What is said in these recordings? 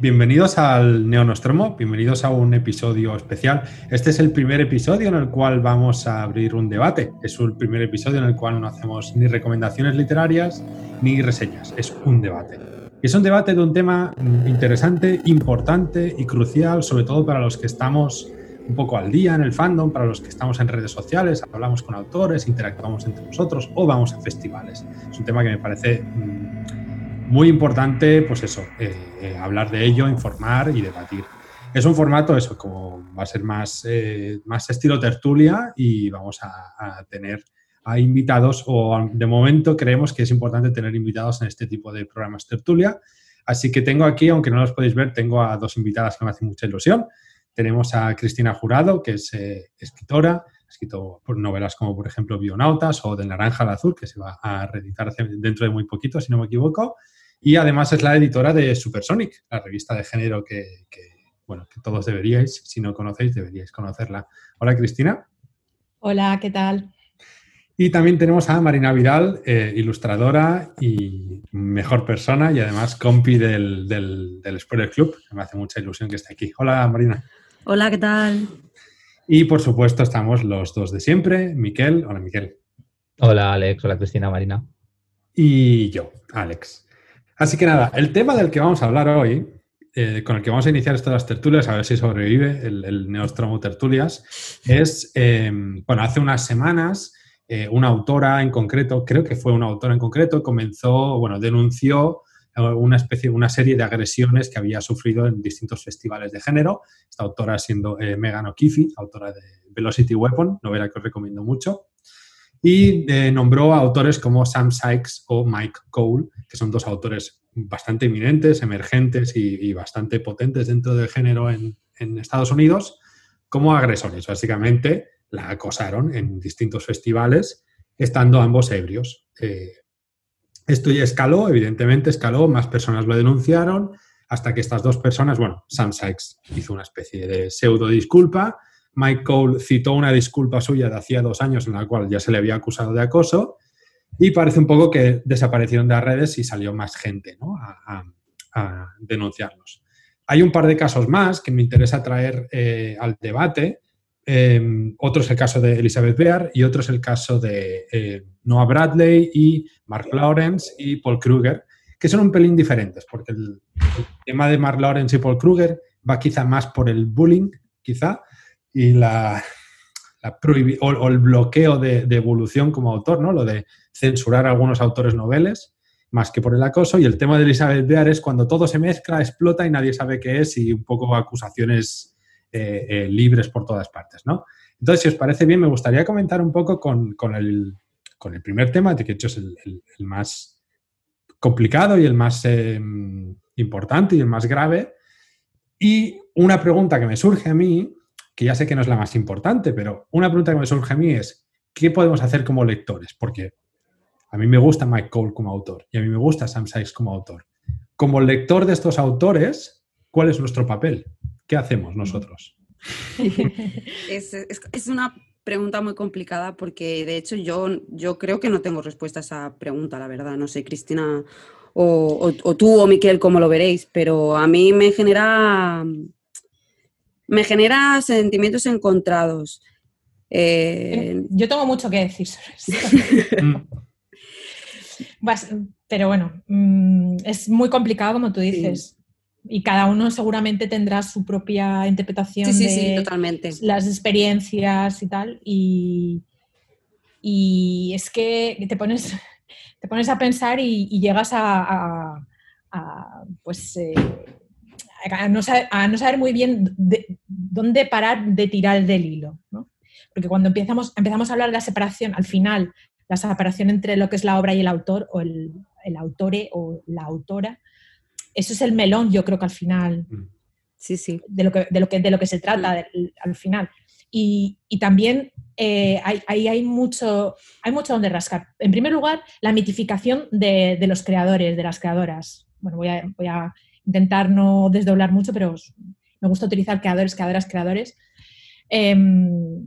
Bienvenidos al Neonostromo, bienvenidos a un episodio especial. Este es el primer episodio en el cual vamos a abrir un debate. Es el primer episodio en el cual no hacemos ni recomendaciones literarias ni reseñas, es un debate. Es un debate de un tema interesante, importante y crucial, sobre todo para los que estamos un poco al día en el fandom, para los que estamos en redes sociales, hablamos con autores, interactuamos entre nosotros o vamos a festivales. Es un tema que me parece mm, muy importante, pues eso, eh, eh, hablar de ello, informar y debatir. Es un formato, eso, como va a ser más, eh, más estilo tertulia y vamos a, tener a invitados, o de momento creemos que es importante tener invitados en este tipo de programas tertulia. Así que tengo aquí, aunque no los podéis ver, tengo a dos invitadas que me hacen mucha ilusión. Tenemos a Cristina Jurado, que es escritora, ha escrito novelas como, por ejemplo, Bionautas o Del Naranja al Azul, que se va a reeditar dentro de muy poquito, si no me equivoco. Y además es la editora de Supersonic, la revista de género que, bueno, que todos deberíais, si no conocéis, deberíais conocerla. Hola, Cristina. Hola, ¿qué tal? Y también tenemos a Marina Vidal, eh, ilustradora y mejor persona y además compi del, del, del Spoiler Club. Me hace mucha ilusión que esté aquí. Hola, Marina. Hola, ¿qué tal? Y por supuesto estamos los dos de siempre, Miquel. Hola, Miquel. Hola, Alex. Hola, Cristina, Marina. Y yo, Alex. Así que nada, el tema del que vamos a hablar hoy, eh, con el que vamos a iniciar estas tertulias, a ver si sobrevive el, Neostromo Tertulias, es, eh, bueno, hace unas semanas eh, una autora en concreto, creo que fue una autora en concreto, comenzó, bueno, denunció una especie, una serie de agresiones que había sufrido en distintos festivales de género. Esta autora siendo Megan O'Keefe, autora de Velocity Weapon, novela que os recomiendo mucho y nombró a autores como Sam Sykes o Mike Cole, que son dos autores bastante eminentes, emergentes y, bastante potentes dentro del género en, Estados Unidos, como agresores. Básicamente la acosaron en distintos festivales, estando ambos ebrios. Eh, esto ya escaló, evidentemente escaló, más personas lo denunciaron, hasta que estas dos personas, bueno, Sam Sykes hizo una especie de pseudo disculpa Mike Cole citó una disculpa suya de hacía dos años en la cual ya se le había acusado de acoso y parece un poco que desaparecieron de las redes y salió más gente a, denunciarlos. Hay un par de casos más que me interesa traer eh, al debate. Em, otro es el caso de Elizabeth Bear y otro es el caso de eh, Noah Bradley y Mark Lawrence y Paul Kruger, que son un pelín diferentes, porque el, el tema de Mark Lawrence y Paul Kruger va quizá más por el bullying, quizá, y la, o, el bloqueo de, evolución como autor, ¿no? Lo de censurar algunos autores noveles, más que por el acoso. Y el tema de Elizabeth Bear es cuando todo se mezcla, explota y nadie sabe qué es y un poco acusaciones eh, eh, libres por todas partes, ¿no? Entonces, si os parece bien, me gustaría comentar un poco con, el, primer tema, que de hecho es el, más complicado y el más em, importante y el más grave. Y una pregunta que me surge a mí que ya sé que no es la más importante, pero una pregunta que me surge a mí es, ¿qué podemos hacer como lectores? Porque a mí me gusta Mike Cole como autor y a mí me gusta Sam Sykes como autor. Como lector de estos autores, ¿cuál es nuestro papel? ¿Qué hacemos nosotros? es, una pregunta muy complicada porque de hecho yo, yo creo que no tengo respuesta a esa pregunta, la verdad. No sé, Cristina o, o tú o Miquel, cómo lo veréis, pero a mí me genera me genera sentimientos encontrados. Eh, yo tengo mucho que decir sobre eso. pero bueno, mm, es muy complicado, como tú dices. Y cada uno seguramente tendrá su propia interpretación de totalmente. las experiencias y tal. Y, es que te pones, te pones a pensar y, llegas a, pues eh, a no, saber, muy bien dónde parar de tirar del hilo. Porque cuando empezamos, empezamos a hablar de la separación, al final, la separación entre lo que es la obra y el autor, o el, el autore o la autora, eso es el melón, yo creo que al final, sí, sí. De, lo que, de, lo que, de lo que se trata al final. Y, también eh, ahí hay, mucho, hay mucho donde rascar. En primer lugar, la mitificación de, los creadores, de las creadoras. Bueno, voy a, intentar no desdoblar mucho, pero me gusta utilizar creadores, creadoras, creadores. Em,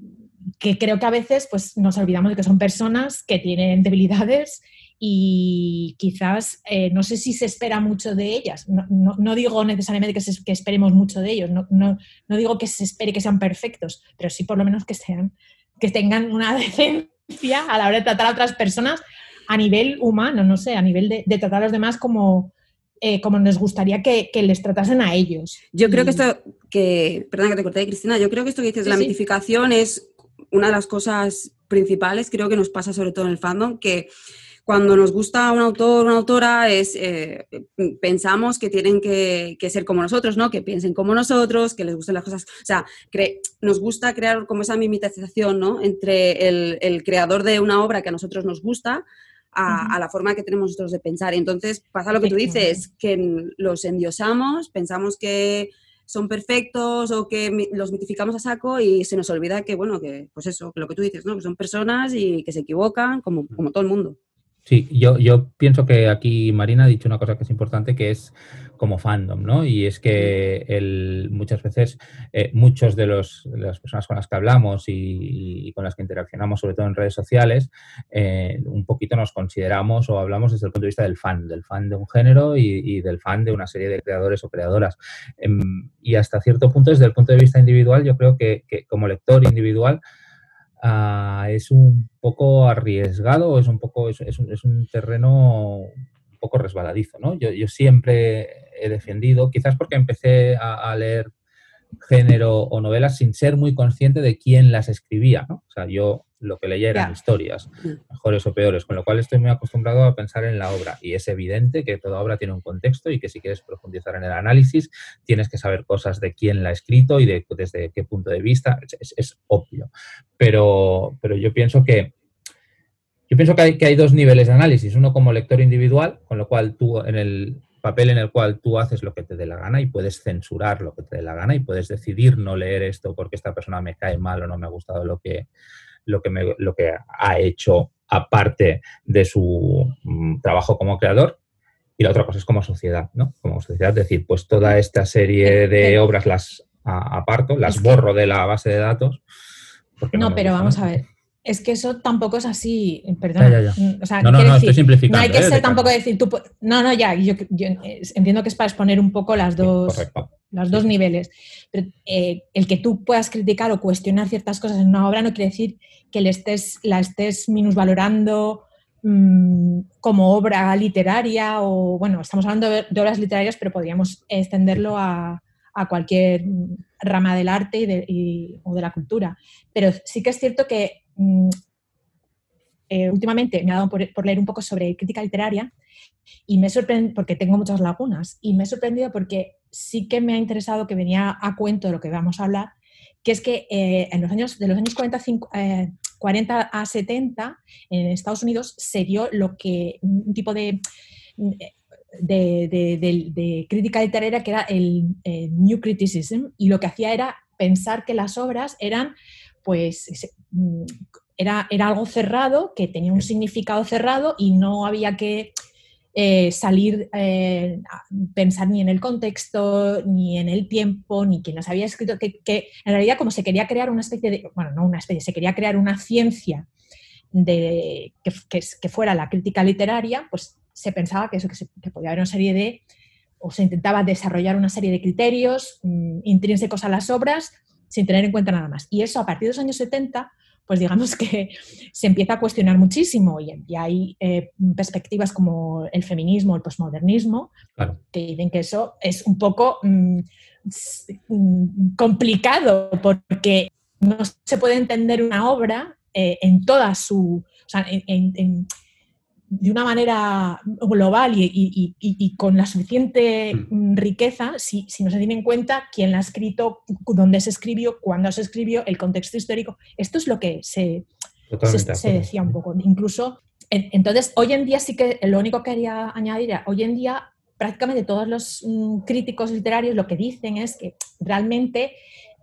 que creo que a veces pues, nos olvidamos de que son personas que tienen debilidades y quizás eh, no sé si se espera mucho de ellas. No, digo necesariamente que, que, esperemos mucho de ellos, no, digo que se espere que sean perfectos, pero sí por lo menos que sean, que tengan una decencia a la hora de tratar a otras personas a nivel humano, no sé, a nivel de, tratar a los demás como, eh, como nos gustaría que, les tratasen a ellos. Yo creo que esto, que, perdón que te corté, Cristina, yo creo que esto que dices la mitificación es una de las cosas principales, creo que nos pasa sobre todo en el fandom, que cuando nos gusta un autor, una autora, es, eh, pensamos que tienen que, ser como nosotros, ¿no? Que piensen como nosotros, que les gusten las cosas. O sea, nos gusta crear como esa mimetización, ¿no? Entre el, creador de una obra que a nosotros nos gusta a, la forma que tenemos nosotros de pensar. Y entonces pasa lo que tú dices, que los endiosamos, pensamos que son perfectos o que los mitificamos a saco y se nos olvida que, bueno, que pues eso, lo que tú dices, ¿no? Que son personas y que se equivocan como, como todo el mundo. Sí, yo, yo pienso que aquí Marina ha dicho una cosa que es importante, que es como fandom, ¿no? Y es que el, muchas veces eh, muchos de, los, de, las personas con las que hablamos y, con las que interaccionamos, sobre todo en redes sociales, eh, un poquito nos consideramos o hablamos desde el punto de vista del fan, del fan de un género y, del fan de una serie de creadores o creadoras. Em, y hasta cierto punto, desde el punto de vista individual, yo creo que, que como lector individual, Ah, es un poco arriesgado, es un poco, es, un, terreno un poco resbaladizo, ¿no? Yo, siempre he defendido, quizás porque empecé a, leer género o novelas sin ser muy consciente de quién las escribía, ¿no? O sea, yo lo que leía eran historias, mejores o peores, con lo cual estoy muy acostumbrado a pensar en la obra y es evidente que toda obra tiene un contexto y que si quieres profundizar en el análisis tienes que saber cosas de quién la ha escrito y de, desde qué punto de vista, es, obvio. Pero, pero yo pienso que yo pienso que hay, que hay dos niveles de análisis, uno como lector individual, con lo cual tú en el papel en el cual tú haces lo que te dé la gana y puedes censurar lo que te dé la gana y puedes decidir no leer esto porque esta persona me cae mal o no me ha gustado lo que, lo que, lo que ha hecho aparte de su mm, trabajo como creador. Y la otra cosa es como sociedad, ¿no? Como sociedad, es decir, pues toda esta serie de obras las aparto, las borro de la base de datos. No, pero vamos a ver. Es que eso tampoco es así, perdón. no, no, no, estoy simplificando. No hay que ¿eh? ser tampoco decir, tú, no, no, ya, yo, entiendo que es para exponer un poco las dos, los dos niveles. Pero eh, el que tú puedas criticar o cuestionar ciertas cosas en una obra no quiere decir que le estés, la estés minusvalorando mm, como obra literaria o, bueno, estamos hablando de, obras literarias, pero podríamos extenderlo a, cualquier rama del arte o de la cultura. Pero sí que es cierto que mm, eh, últimamente me ha dado por, leer un poco sobre crítica literaria y me sorprendido, porque tengo muchas lagunas, y me he sorprendido porque sí que me ha interesado que venía a cuento de lo que vamos a hablar, que es que eh, en los años, de los años 40, 40 eh, a 70 en Estados Unidos se dio lo que un tipo de, de, crítica literaria que era el, New Criticism y lo que hacía era pensar que las obras eran pues mm, era, era algo cerrado, que tenía un significado cerrado y no había que eh, salir eh, a pensar ni en el contexto, ni en el tiempo, ni quién las había escrito, que, en realidad como se quería crear una especie de, bueno, no una especie, se quería crear una ciencia de, que, fuera la crítica literaria, pues se pensaba que eso, que, podía haber una serie de, o se intentaba desarrollar una serie de criterios mm, intrínsecos a las obras sin tener en cuenta nada más. Y eso a partir de los años 70 pues digamos que se empieza a cuestionar muchísimo y, hay eh, perspectivas como el feminismo, el posmodernismo, que dicen que eso es un poco mm, mm, complicado porque no se puede entender una obra eh, en toda su, o sea, en, de una manera global y, con la suficiente mm. riqueza si, no se tiene en cuenta quién la ha escrito, dónde se escribió, cuándo se escribió, el contexto histórico. Esto es lo que se, se, decía un poco. Incluso, entonces, hoy en día sí que lo único que quería añadir, hoy en día prácticamente todos los mm, críticos literarios lo que dicen es que realmente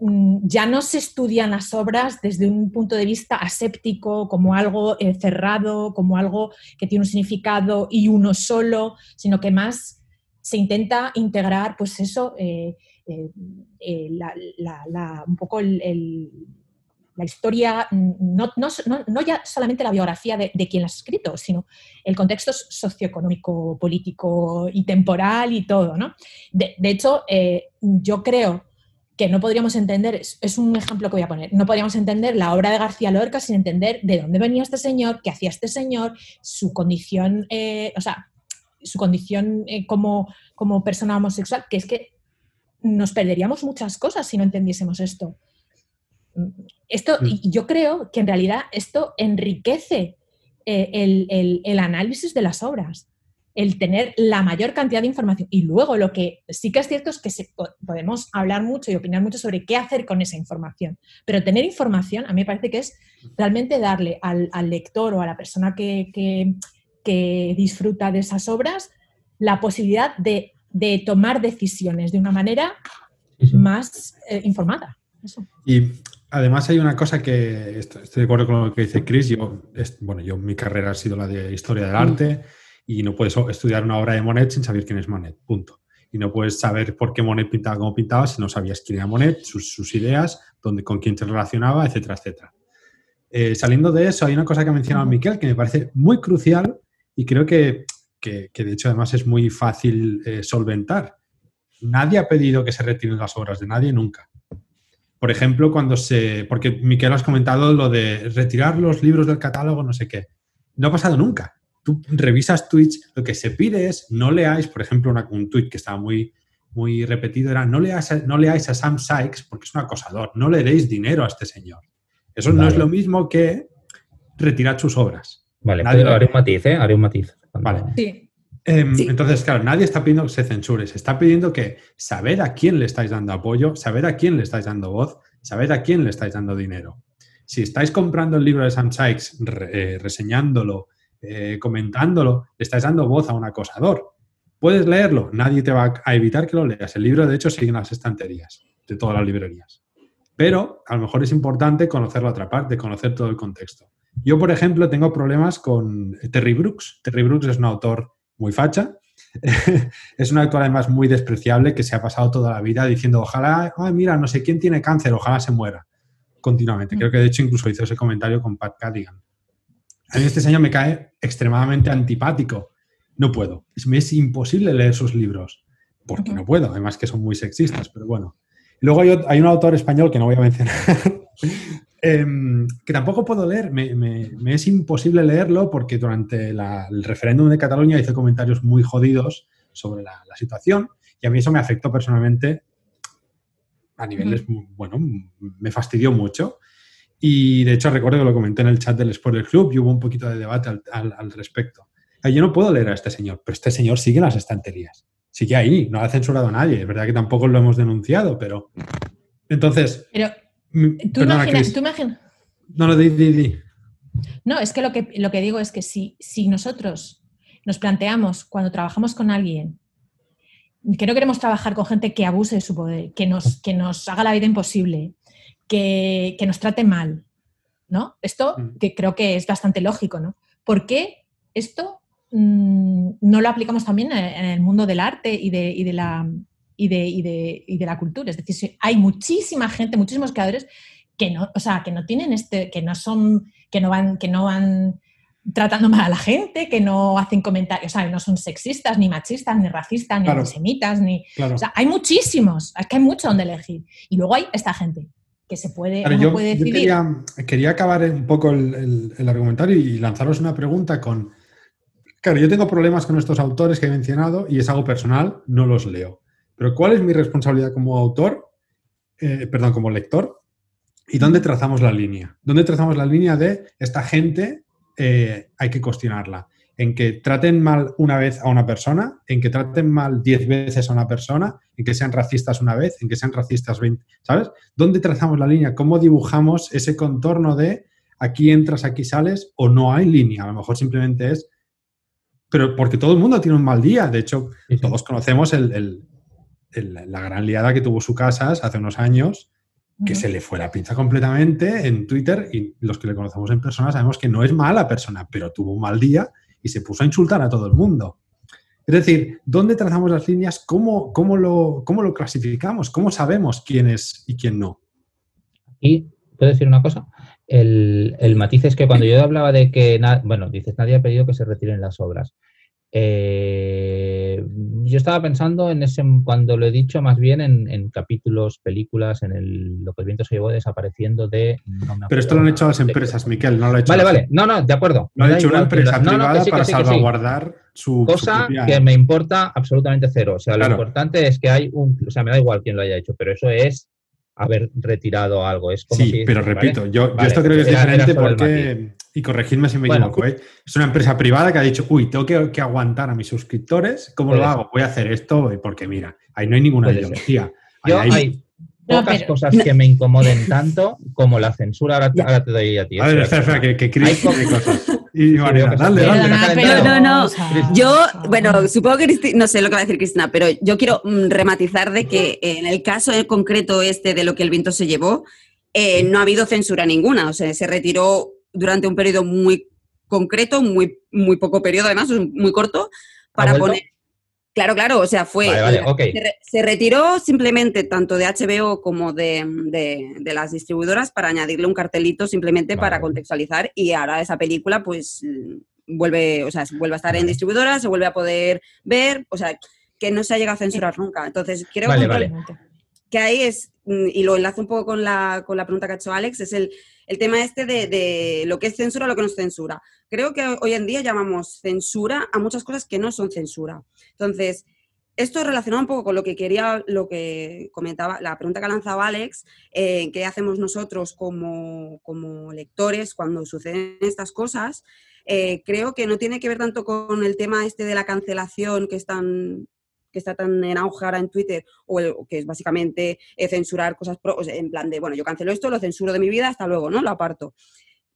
ya no se estudian las obras desde un punto de vista aséptico, como algo eh, cerrado, como algo que tiene un significado y uno solo, sino que más se intenta integrar, pues eso, eh, eh, un poco la historia, no, ya solamente la biografía de, quien la ha escrito, sino el contexto socioeconómico, político y temporal y todo. ¿no? De, hecho, yo creo que no podríamos entender, es, un ejemplo que voy a poner, no podríamos entender la obra de García Lorca sin entender de dónde venía este señor, qué hacía este señor, su condición, eh, o sea, su condición eh, como, como persona homosexual, que es que nos perderíamos muchas cosas si no entendiésemos esto. Esto, mm. y yo creo que en realidad esto enriquece eh, el, el análisis de las obras el tener la mayor cantidad de información. Y luego lo que sí que es cierto es que podemos hablar mucho y opinar mucho sobre qué hacer con esa información. Pero tener información a mí me parece que es realmente darle al, lector o a la persona que, disfruta de esas obras la posibilidad de, tomar decisiones de una manera más eh, informada. Y además hay una cosa que estoy, de acuerdo con lo que dice Chris. Yo, bueno, yo mi carrera ha sido la de historia del arte y no puedes estudiar una obra de Monet sin saber quién es Monet, punto. Y no puedes saber por qué Monet pintaba como pintaba si no sabías quién era Monet, sus, ideas, dónde, con quién se relacionaba, etcétera, etcétera. Eh, saliendo de eso, hay una cosa que ha mencionado Miquel que me parece muy crucial y creo que, que, de hecho además es muy fácil eh, solventar. Nadie ha pedido que se retiren las obras de nadie nunca. Por ejemplo, cuando se... Porque Miquel has comentado lo de retirar los libros del catálogo, no sé qué. No ha pasado nunca tú revisas tweets, lo que se pide es no leáis, por ejemplo, un tweet que estaba muy, muy repetido era no leáis, a, no leáis a Sam Sykes porque es un acosador, no le deis dinero a este señor. Eso no es lo mismo que retirar sus obras. Vale, haré un matiz, ¿eh? Haré un matiz. Vale. Em, entonces, claro, nadie está pidiendo que se censure, se está pidiendo que saber a quién le estáis dando apoyo, saber a quién le estáis dando voz, saber a quién le estáis dando dinero. Si estáis comprando el libro de Sam Sykes, eh, reseñándolo, eh, comentándolo, le estás dando voz a un acosador. ¿Puedes leerlo? Nadie te va a evitar que lo leas. El libro, de hecho, sigue en las estanterías de todas las librerías. Pero a lo mejor es importante conocer la otra parte, conocer todo el contexto. Yo, por ejemplo, tengo problemas con Terry Brooks. Terry Brooks es un autor muy facha, es un autor además muy despreciable que se ha pasado toda la vida diciendo, ojalá, mira, no sé quién tiene cáncer, ojalá se muera continuamente. Creo que de hecho incluso hizo ese comentario con Pat Cadigan. A mí este señor me cae extremadamente antipático. No puedo. Me es imposible leer sus libros. Porque no puedo. Además que son muy sexistas, pero bueno. Luego hay, un autor español que no voy a mencionar, em, que tampoco puedo leer. Me, es imposible leerlo porque durante el referéndum de Cataluña hice comentarios muy jodidos sobre la, situación y a mí eso me afectó personalmente a niveles, bueno, me fastidió mucho. Y de hecho recuerdo que lo comenté en el chat del Spoiler Club y hubo un poquito de debate al, respecto. Yo no puedo leer a este señor, pero este señor sigue en las estanterías. Sigue ahí, no ha censurado a nadie. Es verdad que tampoco lo hemos denunciado, pero... Entonces... Pero tú imaginas... No, no, di, di, di. No, es que lo que, lo que digo es que si, si nosotros nos planteamos cuando trabajamos con alguien que no queremos trabajar con gente que abuse de su poder, que nos, que nos haga la vida imposible, que, nos trate mal, ¿no? Esto mm. que creo que es bastante lógico, ¿no? ¿Por qué esto mm, no lo aplicamos también en el mundo del arte y de, la, y de, la cultura? Es decir, hay muchísima gente, muchísimos creadores que no, o sea, que no tienen este, que no son, que no van, que no van tratando mal a la gente, que no hacen comentarios, o sea, no son sexistas, ni machistas, ni racistas, ni antisemitas, ni... O sea, hay muchísimos, es que hay mucho donde elegir. Y luego hay esta gente que se puede, yo, quería, acabar un poco el, argumentario y lanzaros una pregunta con... Claro, yo tengo problemas con estos autores que he mencionado y es algo personal, no los leo. Pero ¿cuál es mi responsabilidad como autor, eh, perdón, como lector? ¿Y dónde trazamos la línea? ¿Dónde trazamos la línea de esta gente eh, hay que cuestionarla? En que traten mal una vez a una persona, en que traten mal diez veces a una persona, en que sean racistas una vez, en que sean racistas 20, ¿sabes? ¿Dónde trazamos la línea? ¿Cómo dibujamos ese contorno de aquí entras, aquí sales o no hay línea? A lo mejor simplemente es... Pero porque todo el mundo tiene un mal día. De hecho, todos conocemos la gran liada que tuvo su casa hace unos años que se le fue la pinza completamente en Twitter y los que le conocemos en persona sabemos que no es mala persona, pero tuvo un mal día y se puso a insultar a todo el mundo. Es decir, ¿dónde trazamos las líneas? ¿Cómo, cómo, lo, cómo lo clasificamos? ¿Cómo sabemos quién es y quién no? Y, ¿puedo decir una cosa? El, el matiz es que cuando yo hablaba de que, bueno, dices, nadie ha pedido que se retiren las obras. Eh, yo estaba pensando en ese, cuando lo he dicho, más bien en, en capítulos, películas, en el, lo que el viento se llevó desapareciendo de... no me Pero esto lo han hecho las de- empresas, Miquel, no lo ha hecho Vale, vale. No, no, de acuerdo. Lo ha hecho una empresa lo- no, no, privada sí, para sí, sí. salvaguardar su, su Cosa propia- que me importa absolutamente cero. O sea, lo Claro. importante es que hay un... O sea, me da igual quién lo haya hecho, pero eso es haber retirado algo. Es como Sí, si- pero ¿vale? repito, yo, yo Vale, esto creo que es diferente porque, y corregidme si me Bueno. equivoco, ¿eh? es una empresa privada que ha dicho, uy, tengo que, que aguantar a mis suscriptores, ¿cómo lo ser. hago? Voy a hacer esto porque mira, ahí no hay ninguna Puede ideología. Ahí Yo hay- hay No, pocas pero- cosas que me incomoden tanto como la censura. Ahora, te doy a ti. A ver, espera, espera, que, que Chris Hay co- tiene cosas. Y dale, dale. Perdona, pero- No, no, Yo, bueno, supongo que no sé lo que va a decir Cristina, pero yo quiero mm, rematizar de que en el caso en concreto este de lo que el viento se llevó, eh, no ha habido censura ninguna. O sea, se retiró durante un periodo muy concreto, muy, muy poco periodo además, muy corto, para poner. Claro, claro, o sea, fue. Vale, vale, ok. se, re- se retiró simplemente tanto de HBO como de, de- de las distribuidoras para añadirle un cartelito simplemente Vale, para contextualizar y ahora esa película pues vuelve, o sea, vuelve a estar en Vale. distribuidora, se vuelve a poder ver, o sea, que no se ha llegado a censurar nunca. Entonces, creo que, que ahí es, mm, y lo enlazo un poco con la, con la pregunta que ha hecho Alex, es el, el tema este de, de lo que es censura lo que no es censura. Creo que hoy en día llamamos censura a muchas cosas que no son censura. Entonces, esto relacionado un poco con lo que quería, lo que comentaba, la pregunta que ha lanzado Alex, eh, ¿qué hacemos nosotros como, como lectores cuando suceden estas cosas? Eh, creo que no tiene que ver tanto con el tema este de la cancelación que están que está tan en auge ahora en Twitter, o, que es básicamente eh, censurar cosas pro- en plan de, bueno, yo cancelo esto, lo censuro de mi vida, hasta luego, ¿no? Lo aparto.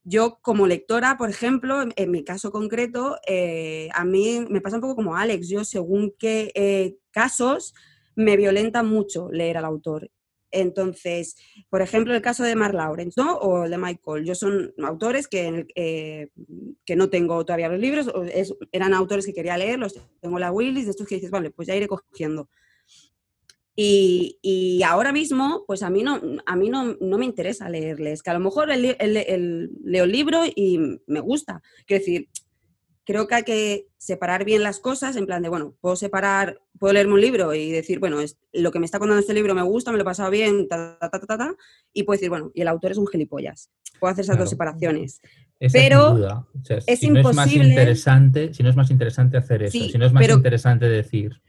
Yo como lectora, por ejemplo, en, en mi caso concreto, eh, a mí me pasa un poco como Alex, yo según qué eh, casos me violenta mucho leer al autor. Entonces, por ejemplo, el caso de Mark Lawrence, ¿no? O el de Michael. Yo son autores que, eh, que no tengo todavía los libros, es- eran autores que quería leer, los tengo en la Willis, de estos que dices, vale, pues ya iré cogiendo. Y, y ahora mismo, pues a mí no, a mí no, no me interesa leerles, que a lo mejor el- leo el libro y me gusta. Quiero decir, creo que hay que separar bien las cosas, en plan de, bueno, puedo separar, puedo leerme un libro y decir, bueno, es, lo que me está contando este libro me gusta, me lo he pasado bien, ta, ta, ta, ta, ta, y puedo decir, bueno, y el autor es un gilipollas. Puedo hacer esas dos separaciones. Pero es imposible- interesante, si no es más interesante hacer eso, si no es más interesante decir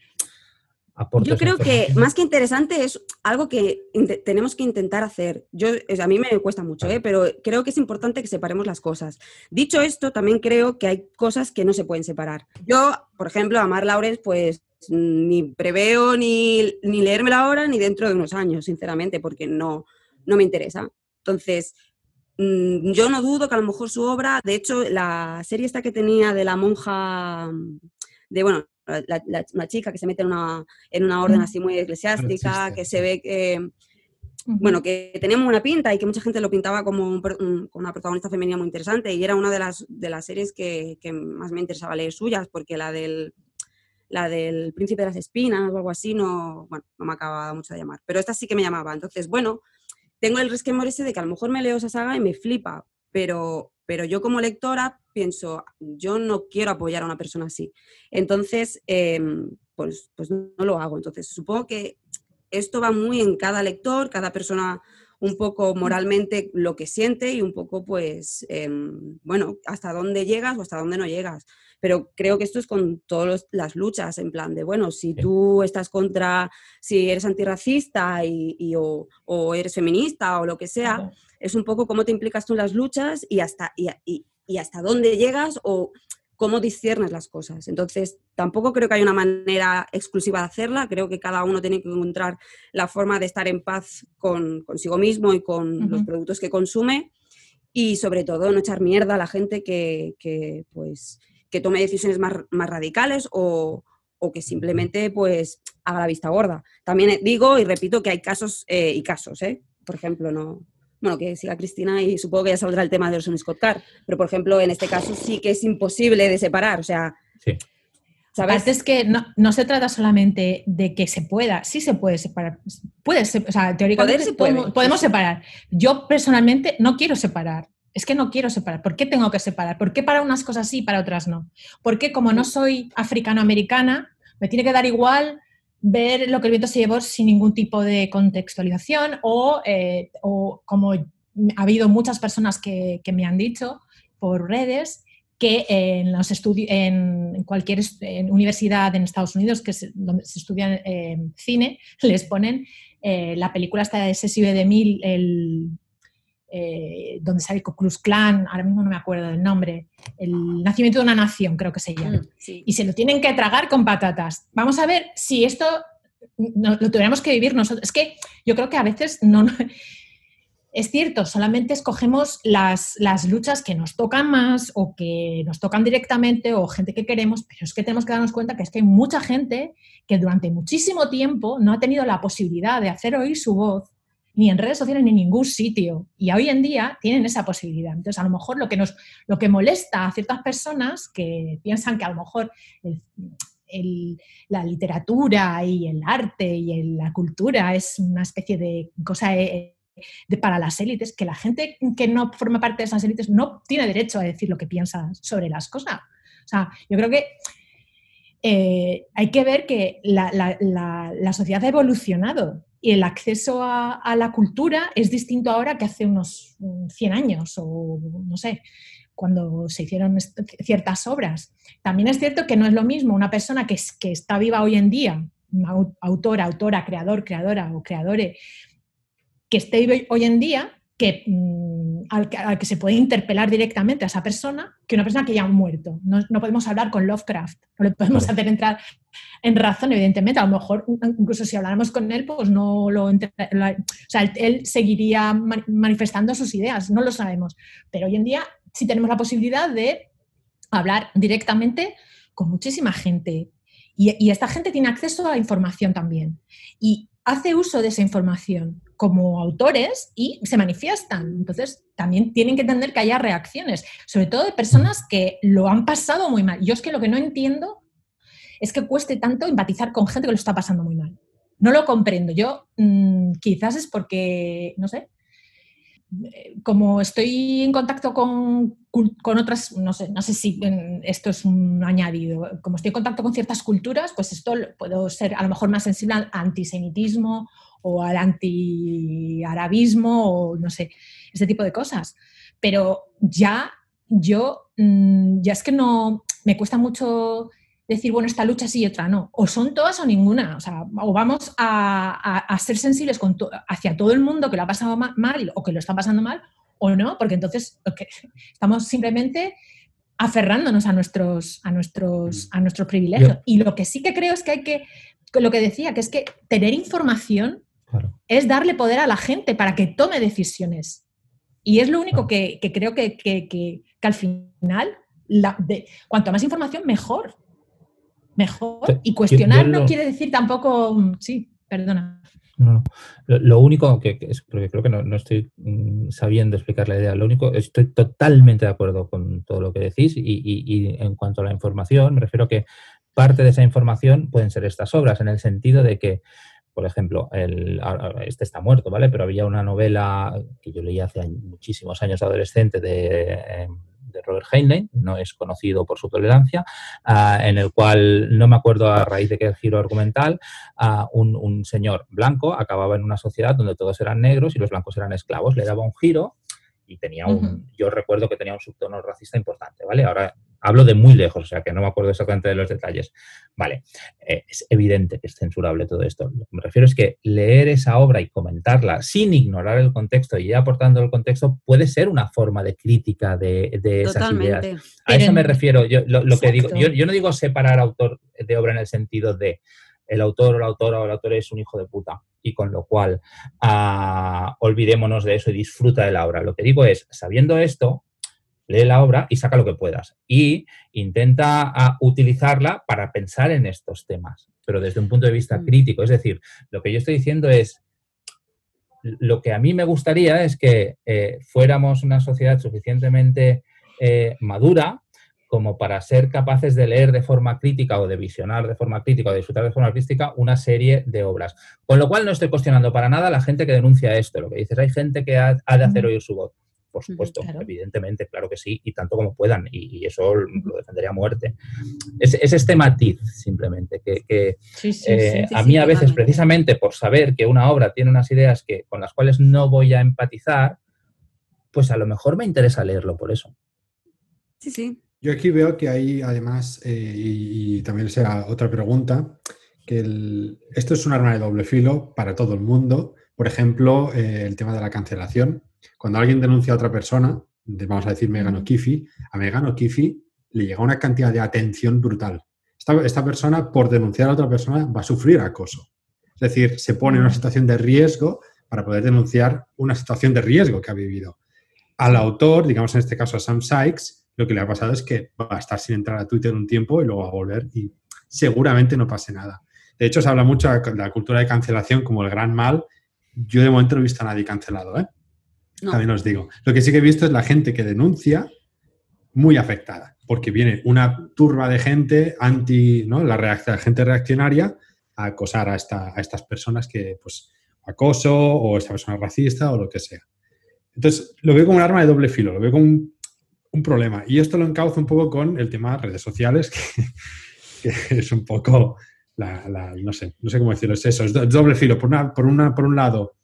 Yo creo que más que interesante es algo que tenemos que intentar hacer. Yo, a mí me cuesta mucho. ¿eh? pero creo que es importante que separemos las cosas. Dicho esto, también creo que hay cosas que no se pueden separar. Yo, por ejemplo, a Mar Lawrence, pues ni preveo ni, ni leérmela ahora ni dentro de unos años, sinceramente, porque no, no me interesa. Entonces, mm, yo no dudo que a lo mejor su obra, de hecho, la serie esta que tenía de la monja, de bueno, la, la- una chica que se mete en una, en una orden así muy eclesiástica, Francisca, que se ve que, bueno, que tenía muy buena pinta y que mucha gente lo pintaba como un como una protagonista femenina muy interesante y era una de las, de las series que, que más me interesaba leer suyas, porque la del, la del Príncipe de las Espinas o algo así no, bueno, no me acaba mucho de llamar, pero esta sí que me llamaba. Entonces, bueno, tengo el resquemor ese de que a lo mejor me leo esa saga y me flipa, pero, pero yo como lectora pienso, yo no quiero apoyar a una persona así. Entonces, em, pues, pues no lo hago. Entonces, supongo que esto va muy en cada lector, cada persona un poco moralmente lo que siente y un poco, pues, em, bueno, hasta dónde llegas o hasta dónde no llegas. Pero creo que esto es con todas las luchas, en plan de, bueno, si tú estás contra, si eres antirracista y, y o, o eres feminista o lo que sea, es un poco cómo te implicas tú en las luchas y hasta, y, y- y hasta dónde llegas o cómo disciernes las cosas. Entonces, tampoco creo que haya una manera exclusiva de hacerla, creo que cada uno tiene que encontrar la forma de estar en paz con consigo mismo y con los productos que consume y sobre todo no echar mierda a la gente que, que, pues, que tome decisiones más, más radicales o, o que simplemente pues haga la vista gorda. También digo y repito que hay casos eh, y casos, ¿eh? por ejemplo, no. Bueno, que siga Cristina y supongo que ya saldrá el tema de Orson Scott Card, pero por ejemplo, en este caso sí que es imposible de separar, o sea. Sí. ¿Sabes? Aparte es que no, no se trata solamente de que se pueda, sí se puede separar, puede ser, o sea, teóricamente Poder se puede. podemos, podemos separar. Yo personalmente no quiero separar, es que no quiero separar. ¿Por qué tengo que separar? ¿Por qué para unas cosas sí y para otras no? ¿Por qué como no soy africano-americana, me tiene que dar igual ver lo que el viento se llevó sin ningún tipo de contextualización o, eh, o como ha habido muchas personas que, me han dicho por redes que en los estudios en cualquier universidad en Estados Unidos que donde se estudia eh, cine les ponen eh, la película esta de Cecilia de Mil el eh, donde sale Ku Klux Klan, ahora mismo no me acuerdo del nombre, el nacimiento de una nación creo que se llama Mm, sí. y se lo tienen que tragar con patatas. Vamos a ver si esto no- lo tuviéramos que vivir nosotros. Es que yo creo que a veces no. Es cierto, solamente escogemos las, las luchas que nos tocan más o que nos tocan directamente o gente que queremos, pero es que tenemos que darnos cuenta que es que hay mucha gente que durante muchísimo tiempo no ha tenido la posibilidad de hacer oír su voz ni en redes sociales ni en ningún sitio. Y hoy en día tienen esa posibilidad. Entonces, a lo mejor lo que, nos, lo que molesta a ciertas personas que piensan que a lo mejor la literatura y el arte y la cultura es una especie de cosa eh, de, para las élites, que la gente que no forma parte de esas élites no tiene derecho a decir lo que piensa sobre las cosas. O sea, yo creo que eh, hay que ver que la sociedad ha evolucionado y el acceso a, la cultura es distinto ahora que hace unos mm, 100 años o no sé, cuando se hicieron ciertas obras. También es cierto que no es lo mismo una persona que, es- que está viva hoy en día, autora, autora, creador, creadora o creadore, que esté hoy en día, que, mm, al, que, al que se puede interpelar directamente a esa persona, que una persona que ya ha muerto. No, no podemos hablar con Lovecraft, no le podemos Claro. hacer entrar en razón, evidentemente. A lo mejor, incluso si habláramos con él, pues no lo. la- o sea, él, seguiría ma- manifestando sus ideas, no lo sabemos. Pero hoy en día sí tenemos la posibilidad de hablar directamente con muchísima gente. Y, y esta gente tiene acceso a la información también. Y hace uso de esa información como autores y se manifiestan. Entonces, también tienen que entender que haya reacciones, sobre todo de personas que lo han pasado muy mal. Yo es que lo que no entiendo es que cueste tanto empatizar con gente que lo está pasando muy mal. No lo comprendo. Yo mm, quizás es porque, no sé, eh, como estoy en contacto con, con otras, no sé, no sé si esto es un añadido, como estoy en contacto con ciertas culturas, pues esto puedo ser a lo mejor más sensible al antisemitismo o al antiarabismo o no sé, ese tipo de cosas. Pero ya yo, mm, ya es que no, me cuesta mucho decir, bueno, esta lucha sí y otra no. O son todas o ninguna. O sea, o vamos a, a- a ser sensibles con to- hacia todo el mundo que lo ha pasado ma- mal o que lo está pasando mal, o no, porque entonces estamos simplemente aferrándonos a nuestros, a nuestros, a nuestros privilegios. Y lo que sí que creo es que hay que, lo que decía, que es que tener información Claro. es darle poder a la gente para que tome decisiones. Y es lo único Claro. que, que creo que, que- que- que al final, la- de, cuanto más información, mejor. Mejor. Y cuestionar no quiere decir tampoco. mm, Sí, perdona. No, no. Lo, lo único que, que es, porque creo que no, no estoy mm, sabiendo explicar la idea, lo único, estoy totalmente de acuerdo con todo lo que decís y, y- y en cuanto a la información, me refiero que parte de esa información pueden ser estas obras, en el sentido de que, por ejemplo, el, este está muerto, ¿vale? Pero había una novela que yo leí hace muchísimos años de adolescente de, eh, de Robert Heinlein, no es conocido por su tolerancia, ah, en el cual, no me acuerdo a raíz de qué giro argumental, a un, un señor blanco acababa en una sociedad donde todos eran negros y los blancos eran esclavos. Le daba un giro y tenía un, yo recuerdo que tenía un subtono racista importante, ¿vale? Ahora hablo de muy lejos, o sea que no me acuerdo exactamente de los detalles. Vale, eh, es evidente que es censurable todo esto. Lo que me refiero es que leer esa obra y comentarla sin ignorar el contexto y ya aportando el contexto puede ser una forma de crítica de, de esas ideas. Totalmente. A Pero eso me refiero. Yo lo, lo que digo, yo no digo separar autor de obra en el sentido de el autor o la autora o el autor es un hijo de puta y con lo cual ah, olvidémonos de eso y disfruta de la obra. Lo que digo es, sabiendo esto, lee la obra y saca lo que puedas y intenta ah, utilizarla para pensar en estos temas, pero desde un punto de vista Mm. crítico. Es decir, lo que yo estoy diciendo es, lo que a mí me gustaría es que eh, fuéramos una sociedad suficientemente eh, madura como para ser capaces de leer de forma crítica o de visionar de forma crítica o de disfrutar de forma crítica una serie de obras. Con lo cual no estoy cuestionando para nada a la gente que denuncia esto. Lo que dices, hay gente que ha, de hacer oír su voz. Por supuesto, evidentemente, claro que sí, y tanto como puedan, y, eso lo defendería a muerte. Es, este matiz, simplemente, que, eh, a mí a veces, precisamente por saber que una obra tiene unas ideas que, con las cuales no voy a empatizar, pues a lo mejor me interesa leerlo por eso. Sí, sí, yo aquí veo que hay además, eh, y, también sea otra pregunta, que esto es un arma de doble filo para todo el mundo. Por ejemplo, eh, el tema de la cancelación. Cuando alguien denuncia a otra persona, vamos a decir Megan O'Keefe, a Megan O'Keefe le llega una cantidad de atención brutal. Esta, esta, persona, por denunciar a otra persona, va a sufrir acoso. Es decir, se pone en una situación de riesgo para poder denunciar una situación de riesgo que ha vivido. Al autor, digamos en este caso a Sam Sykes, lo que le ha pasado es que va a estar sin entrar a Twitter un tiempo y luego va a volver y seguramente no pase nada. De hecho, se habla mucho de la cultura de cancelación como el gran mal. Yo de momento no he visto a nadie cancelado, ¿eh? También os digo. Lo que sí que he visto es la gente que denuncia muy afectada, porque viene una turba de gente anti, ¿no? La, gente reaccionaria a acosar a, esta, a estas personas que, pues, acoso o esta persona racista o lo que sea. Entonces, lo veo como un arma de doble filo, lo veo como un un problema. Y esto lo encauzo un poco con el tema de redes sociales, que, es un poco, no, sé, no sé cómo decirlo, es eso, es doble filo. Por, una, por, una, por un lado,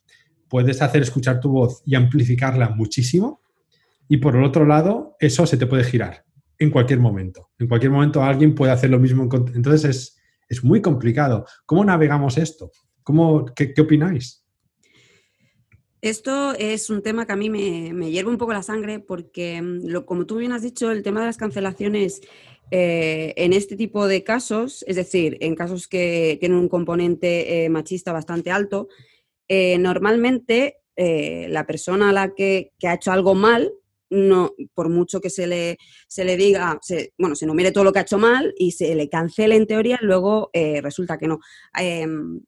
puedes hacer escuchar tu voz y amplificarla muchísimo, y por el otro lado, eso se te puede girar en cualquier momento. En cualquier momento alguien puede hacer lo mismo. Entonces es, es muy complicado. ¿Cómo navegamos esto? ¿Cómo, qué, opináis? Esto es un tema que a mí me, hierve un poco la sangre porque, mm, como tú bien has dicho, el tema de las cancelaciones eh, en este tipo de casos, es decir, en casos que tienen un componente eh, machista bastante alto, eh, normalmente la persona a la que, ha hecho algo mal, no, por mucho que se le, se le diga, bueno, se enumere todo lo que ha hecho mal y se le cancele en teoría, luego resulta que no. Em,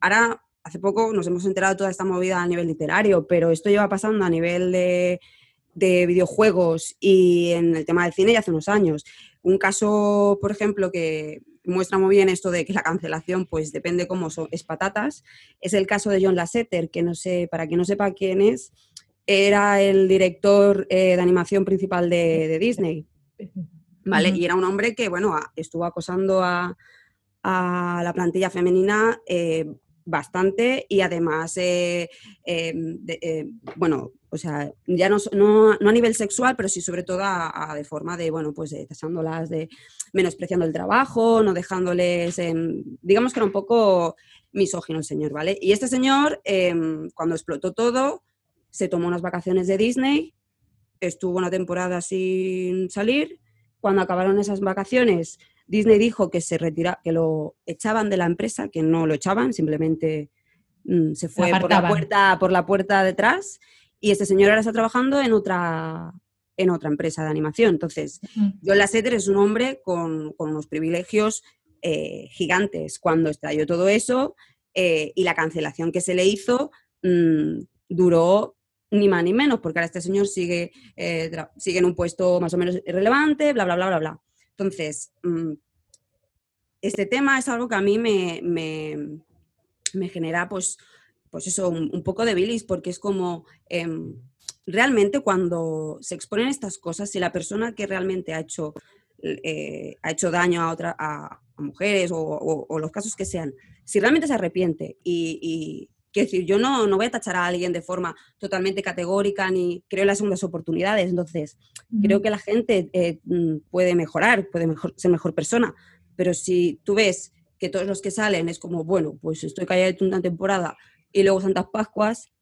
ahora hace poco nos hemos enterado de toda esta movida a nivel literario, pero esto lleva pasando a nivel de, videojuegos y en el tema del cine ya hace unos años. Un caso, por ejemplo, que muestra muy bien esto de que la cancelación pues depende cómo es patatas, es el caso de John Lasseter, que no sé, para quien no sepa quién es, era el director eh, de animación principal de, Disney. ¿Vale? Y era un hombre que, bueno, estuvo acosando a, la plantilla femenina eh, bastante y además, eh, eh, bueno, o sea, ya no, no, a nivel sexual, pero sí sobre todo a, de forma de, bueno, pues de tasándolas, de menospreciando el trabajo, no dejándoles, digamos que era un poco misógino el señor, ¿vale? Y este señor, em, cuando explotó todo, se tomó unas vacaciones de Disney, estuvo una temporada sin salir, cuando acabaron esas vacaciones Disney dijo que se retira, que lo echaban de la empresa, que no lo echaban, simplemente mm, se fue por la, puerta, por la puerta detrás. Y este señor ahora está trabajando en otra, en otra empresa de animación. Entonces, John Lasseter es un hombre con, unos privilegios eh, gigantes. Cuando estalló todo eso eh, y la cancelación que se le hizo mm, duró ni más ni menos, porque ahora este señor sigue, eh, sigue en un puesto más o menos irrelevante, bla, bla, bla, bla, bla. Entonces, mm, este tema es algo que a mí me, me, genera, pues, pues eso, un, poco de bilis, porque es como, em, realmente cuando se exponen estas cosas, si la persona que realmente ha hecho, eh, ha hecho daño a, otra, a, mujeres o, los casos que sean, si realmente se arrepiente y, Quiero decir, yo no, no voy a tachar a alguien de forma totalmente categórica ni creo en las segundas oportunidades. Entonces, creo que la gente eh, mm, puede mejorar, puede mejor, ser mejor persona. Pero si tú ves que todos los que salen es como, bueno, pues estoy callado una temporada y luego Santas Pascuas,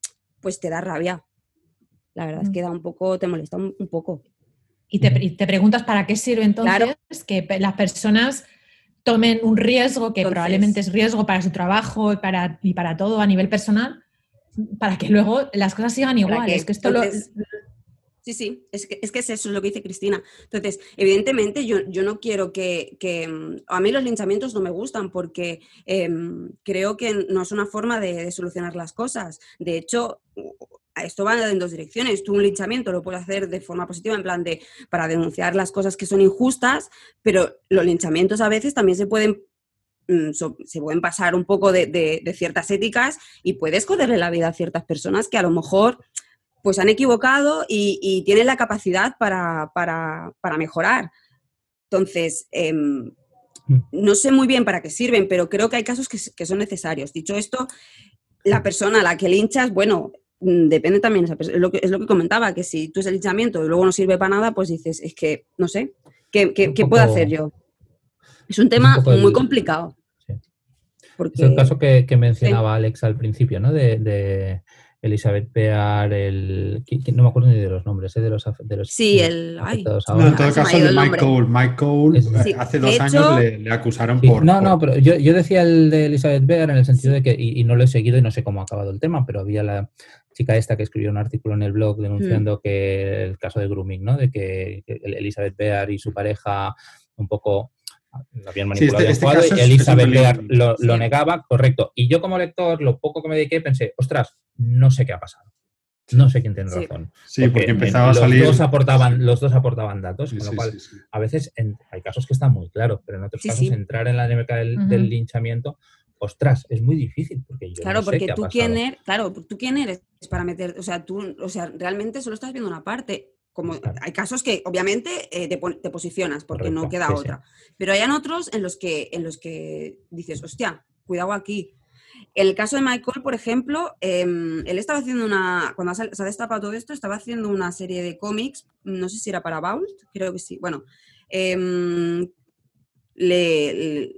pues te da rabia. La verdad es que da un poco, te molesta un, poco. Y te, te, preguntas para qué sirve entonces que las personas tomen un riesgo que probablemente es riesgo para su trabajo y para, y para todo a nivel personal, para que luego las cosas sigan iguales. Que, esto Sí, sí, es que, es que es eso es lo que dice Cristina. Entonces, evidentemente yo, yo no quiero que, que, mm, A mí los linchamientos no me gustan porque em, creo que no es una forma de, de solucionar las cosas. De hecho, esto va en dos direcciones. Tú un linchamiento lo puedes hacer de forma positiva, en plan de para denunciar las cosas que son injustas, pero los linchamientos a veces también se pueden mm, se pueden pasar un poco de, de- de ciertas éticas y puedes joderle la vida a ciertas personas que a lo mejor pues han equivocado y, y tienen la capacidad para, para- para mejorar. Entonces, em, Mm. no sé muy bien para qué sirven, pero creo que hay casos que, son necesarios. Dicho esto, la persona a la que linchas, bueno, depende también, perso- es lo, que, es lo que comentaba, que si tú es el linchamiento y luego no sirve para nada, pues dices, es que, no sé, ¿qué, qué- qué puedo hacer yo? Es un tema muy el- complicado. Sí. Porque, Es el caso que, que mencionaba Alex al principio, ¿no? De, de Elizabeth Pear, el... No me acuerdo ni de los nombres, ¿eh? De los, de los Sí, el- ay. afectados No, ahora. en todo caso, de Mike. Cole. Mike Cole, Es- eh, Sí, hace dos hecho- años le, le acusaron Sí, por. no, por- no, pero yo, yo decía el de Elizabeth Bear en el sentido de que, y, y no lo he seguido y no sé cómo ha acabado el tema, pero había la chica esta que escribió un artículo en el blog denunciando que el caso de grooming, ¿no? De que, que Elizabeth Bear y su pareja un poco lo habían Sí, manipulado este- y este jugado, caso y es- es un Elizabeth lo, lo Sí. negaba, correcto. Y yo como lector, lo poco que me dediqué, pensé, ostras, no sé qué ha pasado. No sé quién tiene Sí. razón. Sí, porque, empezaba a los salir. Dos aportaban, Los dos aportaban datos, Sí, con lo sí, cual sí, sí. a veces en- hay casos que están muy claros, pero en otros Sí, casos sí. entrar en la dinámica del, linchamiento, ostras, es muy difícil porque yo Claro, no sé porque qué ha tú pasado. quién eres, claro, tú quién eres para meter, o sea, tú, o sea, realmente solo estás viendo una parte. Como Claro. hay casos que obviamente eh, te, te posicionas porque no queda sí, sí. otra. Pero hay otros en los que en los que dices, hostia, cuidado aquí. El caso de Michael, por ejemplo, em, él estaba haciendo una. Cuando se ha destapado todo esto, estaba haciendo una serie de cómics, no sé si era para Vault, creo que sí. Bueno, em, le,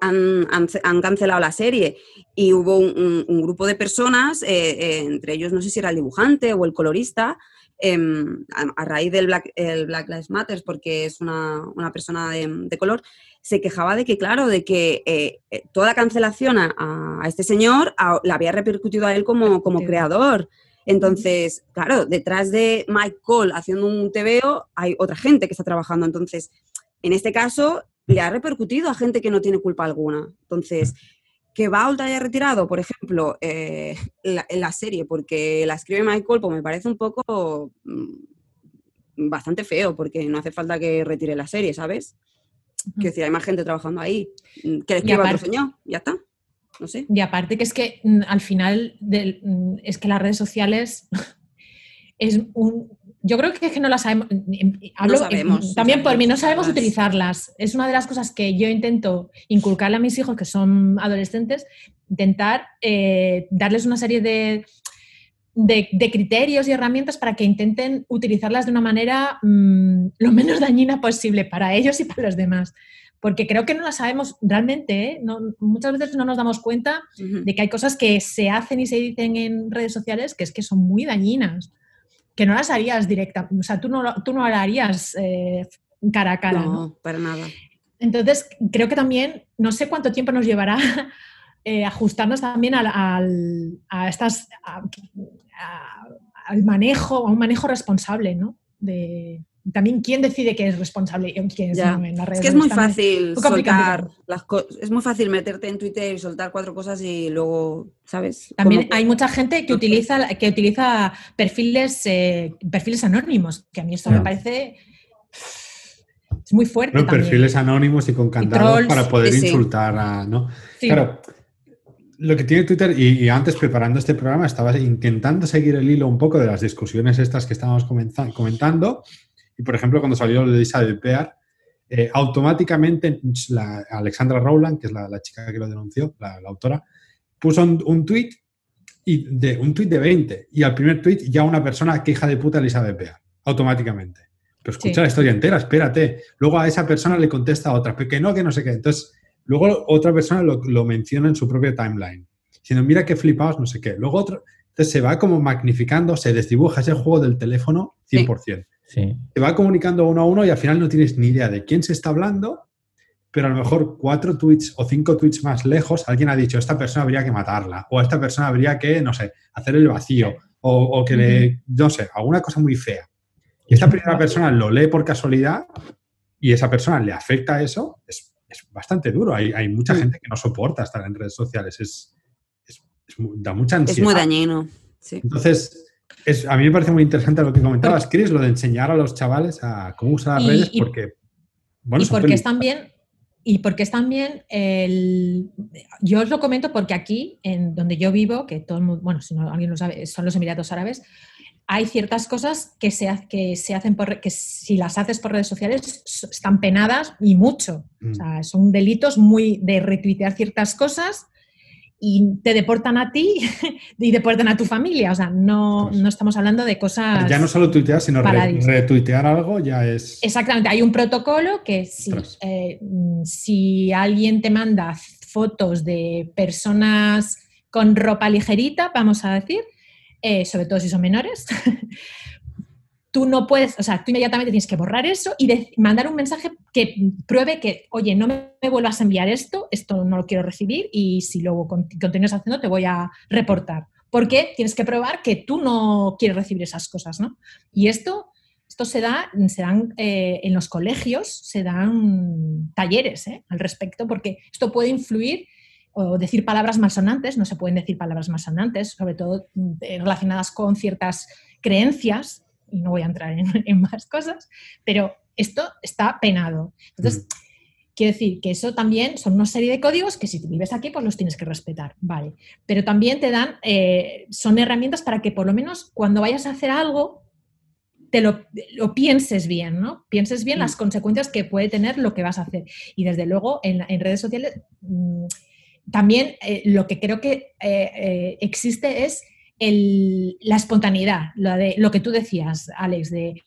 han, han- han cancelado la serie y hubo un, un- un grupo de personas, eh, eh, entre ellos no sé si era el dibujante o el colorista, em, a, a raíz del Black, el Black Lives Matter, porque es una, una persona de, de color, se quejaba de que, claro, de que eh, eh, toda la cancelación a, a este señor a- la había repercutido a él como, como Sí. creador. Entonces, claro, detrás de Mike Cole haciendo un TVO hay otra gente que está trabajando. Entonces, en este caso, le ha repercutido a gente que no tiene culpa alguna. Entonces, que Vault haya retirado, por ejemplo, eh, la, la serie porque la escribe Michael, pues me parece un poco mm, bastante feo, porque no hace falta que retire la serie, ¿sabes? Quiero decir, hay más gente trabajando ahí. Mm, Que le escriba otro señor, ya está. No sé. Y aparte que es que mm, al final del- es que las redes sociales es un... Yo creo que es que no las sabemos. Hablo, sabemos, no también por mí, no sabemos utilizarlas. Es una de las cosas que yo intento inculcarle a mis hijos que son adolescentes, intentar eh, darles una serie de, de, de criterios y herramientas para que intenten utilizarlas de una manera mm, lo menos dañina posible para ellos y para los demás. Porque creo que no las sabemos realmente, ¿eh? No- muchas veces no nos damos cuenta de que hay cosas que se hacen y se dicen en redes sociales que es que son muy dañinas, que no las harías directa, o sea, tú no, tú no las harías eh, cara a cara. No, ¿no? para nada. Entonces, creo que también, no sé cuánto tiempo nos llevará eh, ajustarnos también al, al- a estas, a- a- al manejo, a un manejo responsable, ¿no? De, también quién decide que es responsable y quién es Ya. en las Es redes. que es muy fácil muy soltar las cosas. Es muy fácil meterte en Twitter y soltar cuatro cosas y luego, ¿sabes? También hay mucha gente que utiliza, que utiliza perfiles, eh, perfiles anónimos, que a mí esto me parece es muy fuerte. También. perfiles anónimos y con candados trolls, para poder sí, insultar a. ¿no? Sí. Claro, lo que tiene Twitter, y, y antes preparando este programa, estaba intentando seguir el hilo un poco de las discusiones estas que estábamos comentando. Y por ejemplo, cuando salió lo de Isabel Pear, eh, automáticamente la Alexandra Rowland, que es la, la chica que lo denunció, la, la autora, puso un, un tweet y de un tweet de 20 y al primer tweet ya una persona que hija de puta Elizabeth Pear, automáticamente. Pero escucha Sí. la historia entera, espérate. Luego a esa persona le contesta a otra, pero que no, que no sé qué. Entonces, luego otra persona lo, lo menciona en su propia timeline. Diciendo, mira qué flipados, no sé qué. Luego otro. Entonces se va como magnificando, se desdibuja ese juego del teléfono 100%. Sí. Se va comunicando uno a uno y al final no tienes ni idea de quién se está hablando, pero a lo mejor cuatro tweets o cinco tweets más lejos alguien ha dicho, esta persona habría que matarla, o a esta persona habría que, no sé, hacer el vacío, o, o que le, no sé, alguna cosa muy fea. y esta primera persona lo lee por casualidad y esa persona le afecta eso, es, es bastante duro. Hay, hay mucha gente que no soporta estar en redes sociales. Es, es- da mucha ansiedad. Es muy dañino. Sí. Entonces, es- a mí me parece muy interesante lo que comentabas, Chris, lo de enseñar a los chavales a cómo usar las redes, y- porque, bueno, y porque es también y porque es también el yo os lo comento porque aquí en donde yo vivo que todo el mundo bueno si no alguien lo sabe son los Emiratos Árabes hay ciertas cosas que se, que se hacen por que si las haces por redes sociales están penadas y mucho Mm. o sea son delitos muy de retuitear ciertas cosas y te deportan a ti y deportan a tu familia. O sea no, Pues- no estamos hablando de cosas ya no solo tuitear, sino re- retuitear algo ya es... Exactamente, hay un protocolo que si, eh, si alguien te manda fotos de personas con ropa ligerita, vamos a decir, eh, sobre todo si son menores, tú no puedes, o sea, tú inmediatamente tienes que borrar eso y mandar un mensaje que pruebe que, oye, no me, vuelvas a enviar esto, esto no lo quiero recibir y si luego con- continúas haciendo te voy a reportar. Porque tienes que probar que tú no quieres recibir esas cosas, ¿no? Y esto, esto se da, se dan eh, en los colegios, se dan talleres ¿eh? al respecto, porque esto puede influir o decir palabras malsonantes, no se pueden decir palabras malsonantes, sobre todo eh, relacionadas con ciertas creencias, y no voy a entrar en, en más cosas, pero esto está penado. Entonces, quiero decir que eso también son una serie de códigos que si vives aquí, pues los tienes que respetar, ¿vale? Pero también te dan, eh, son herramientas para que por lo menos cuando vayas a hacer algo, te lo, lo pienses bien, ¿no? Pienses bien las consecuencias que puede tener lo que vas a hacer. Y desde luego en, redes sociales mm, también eh, lo que creo que eh, eh, existe es el- la espontaneidad, lo, de, lo que tú decías, Alex, de,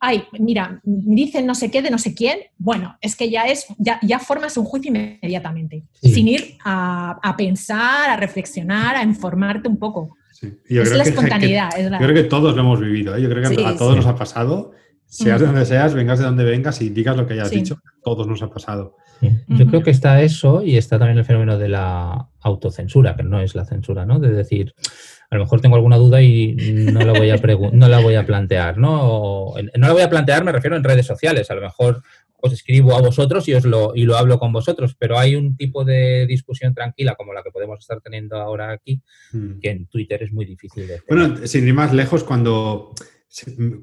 ay, mira, dicen no sé qué de no sé quién, bueno, es que ya es, ya, ya formas un juicio inmediatamente, Sí. sin ir a, a pensar, a reflexionar, a informarte un poco. Sí. Yo es creo la que- espontaneidad. que- es la- yo creo que todos lo hemos vivido. ¿eh? Yo creo que Sí, a todos sí. nos ha pasado. Seas de donde seas, vengas de donde vengas y digas lo que hayas Sí. dicho, a todos nos ha pasado. Yo creo que está eso y está también el fenómeno de la autocensura, que no es la censura, ¿no? De decir, a lo mejor tengo alguna duda y no la voy a, no la voy a plantear, ¿no? O no la voy a plantear, me refiero en redes sociales. A lo mejor os escribo a vosotros y, os lo, y lo hablo con vosotros, pero hay un tipo de discusión tranquila como la que podemos estar teniendo ahora aquí, Mm. que en Twitter es muy difícil de hacer. Bueno, sin ir más lejos, cuando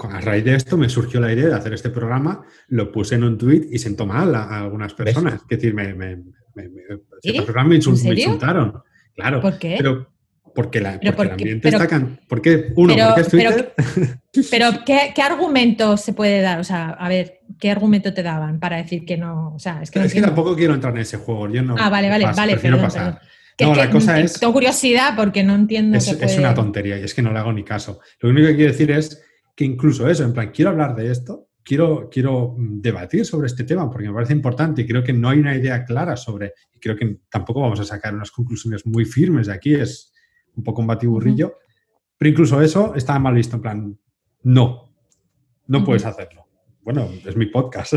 a raíz de esto me surgió la idea de hacer este programa, lo puse en un tuit y sentó mal a, a algunas ¿Ves? personas. Es decir, me, me, me, me- ¿Sí? este insultaron. Claro. ¿Por qué? Pero porque, la, Pero porque el ambiente pero- está... can- ¿Por qué? Uno, pero- porque es pero- Twitter. Pero, ¿qué, qué argumento se puede dar? O sea, a ver, ¿qué argumento te daban para decir que no? O sea, es que no es que tampoco quiero entrar en ese juego. Yo no, Ah, vale, vale, paso, vale, prefiero perdón, pasar. perdón. Que No, la cosa es- Tengo curiosidad porque no entiendo Es, una tontería y es que no le hago ni caso. Lo único que quiero decir es que incluso eso, en plan, quiero hablar de esto, quiero, quiero mm, debatir sobre este tema porque me parece importante y creo que no hay una idea clara sobre, y creo que tampoco vamos a sacar unas conclusiones muy firmes de aquí, es un poco un batiburrillo, pero incluso eso está mal visto, en plan, no, no puedes hacerlo. Bueno, es mi podcast.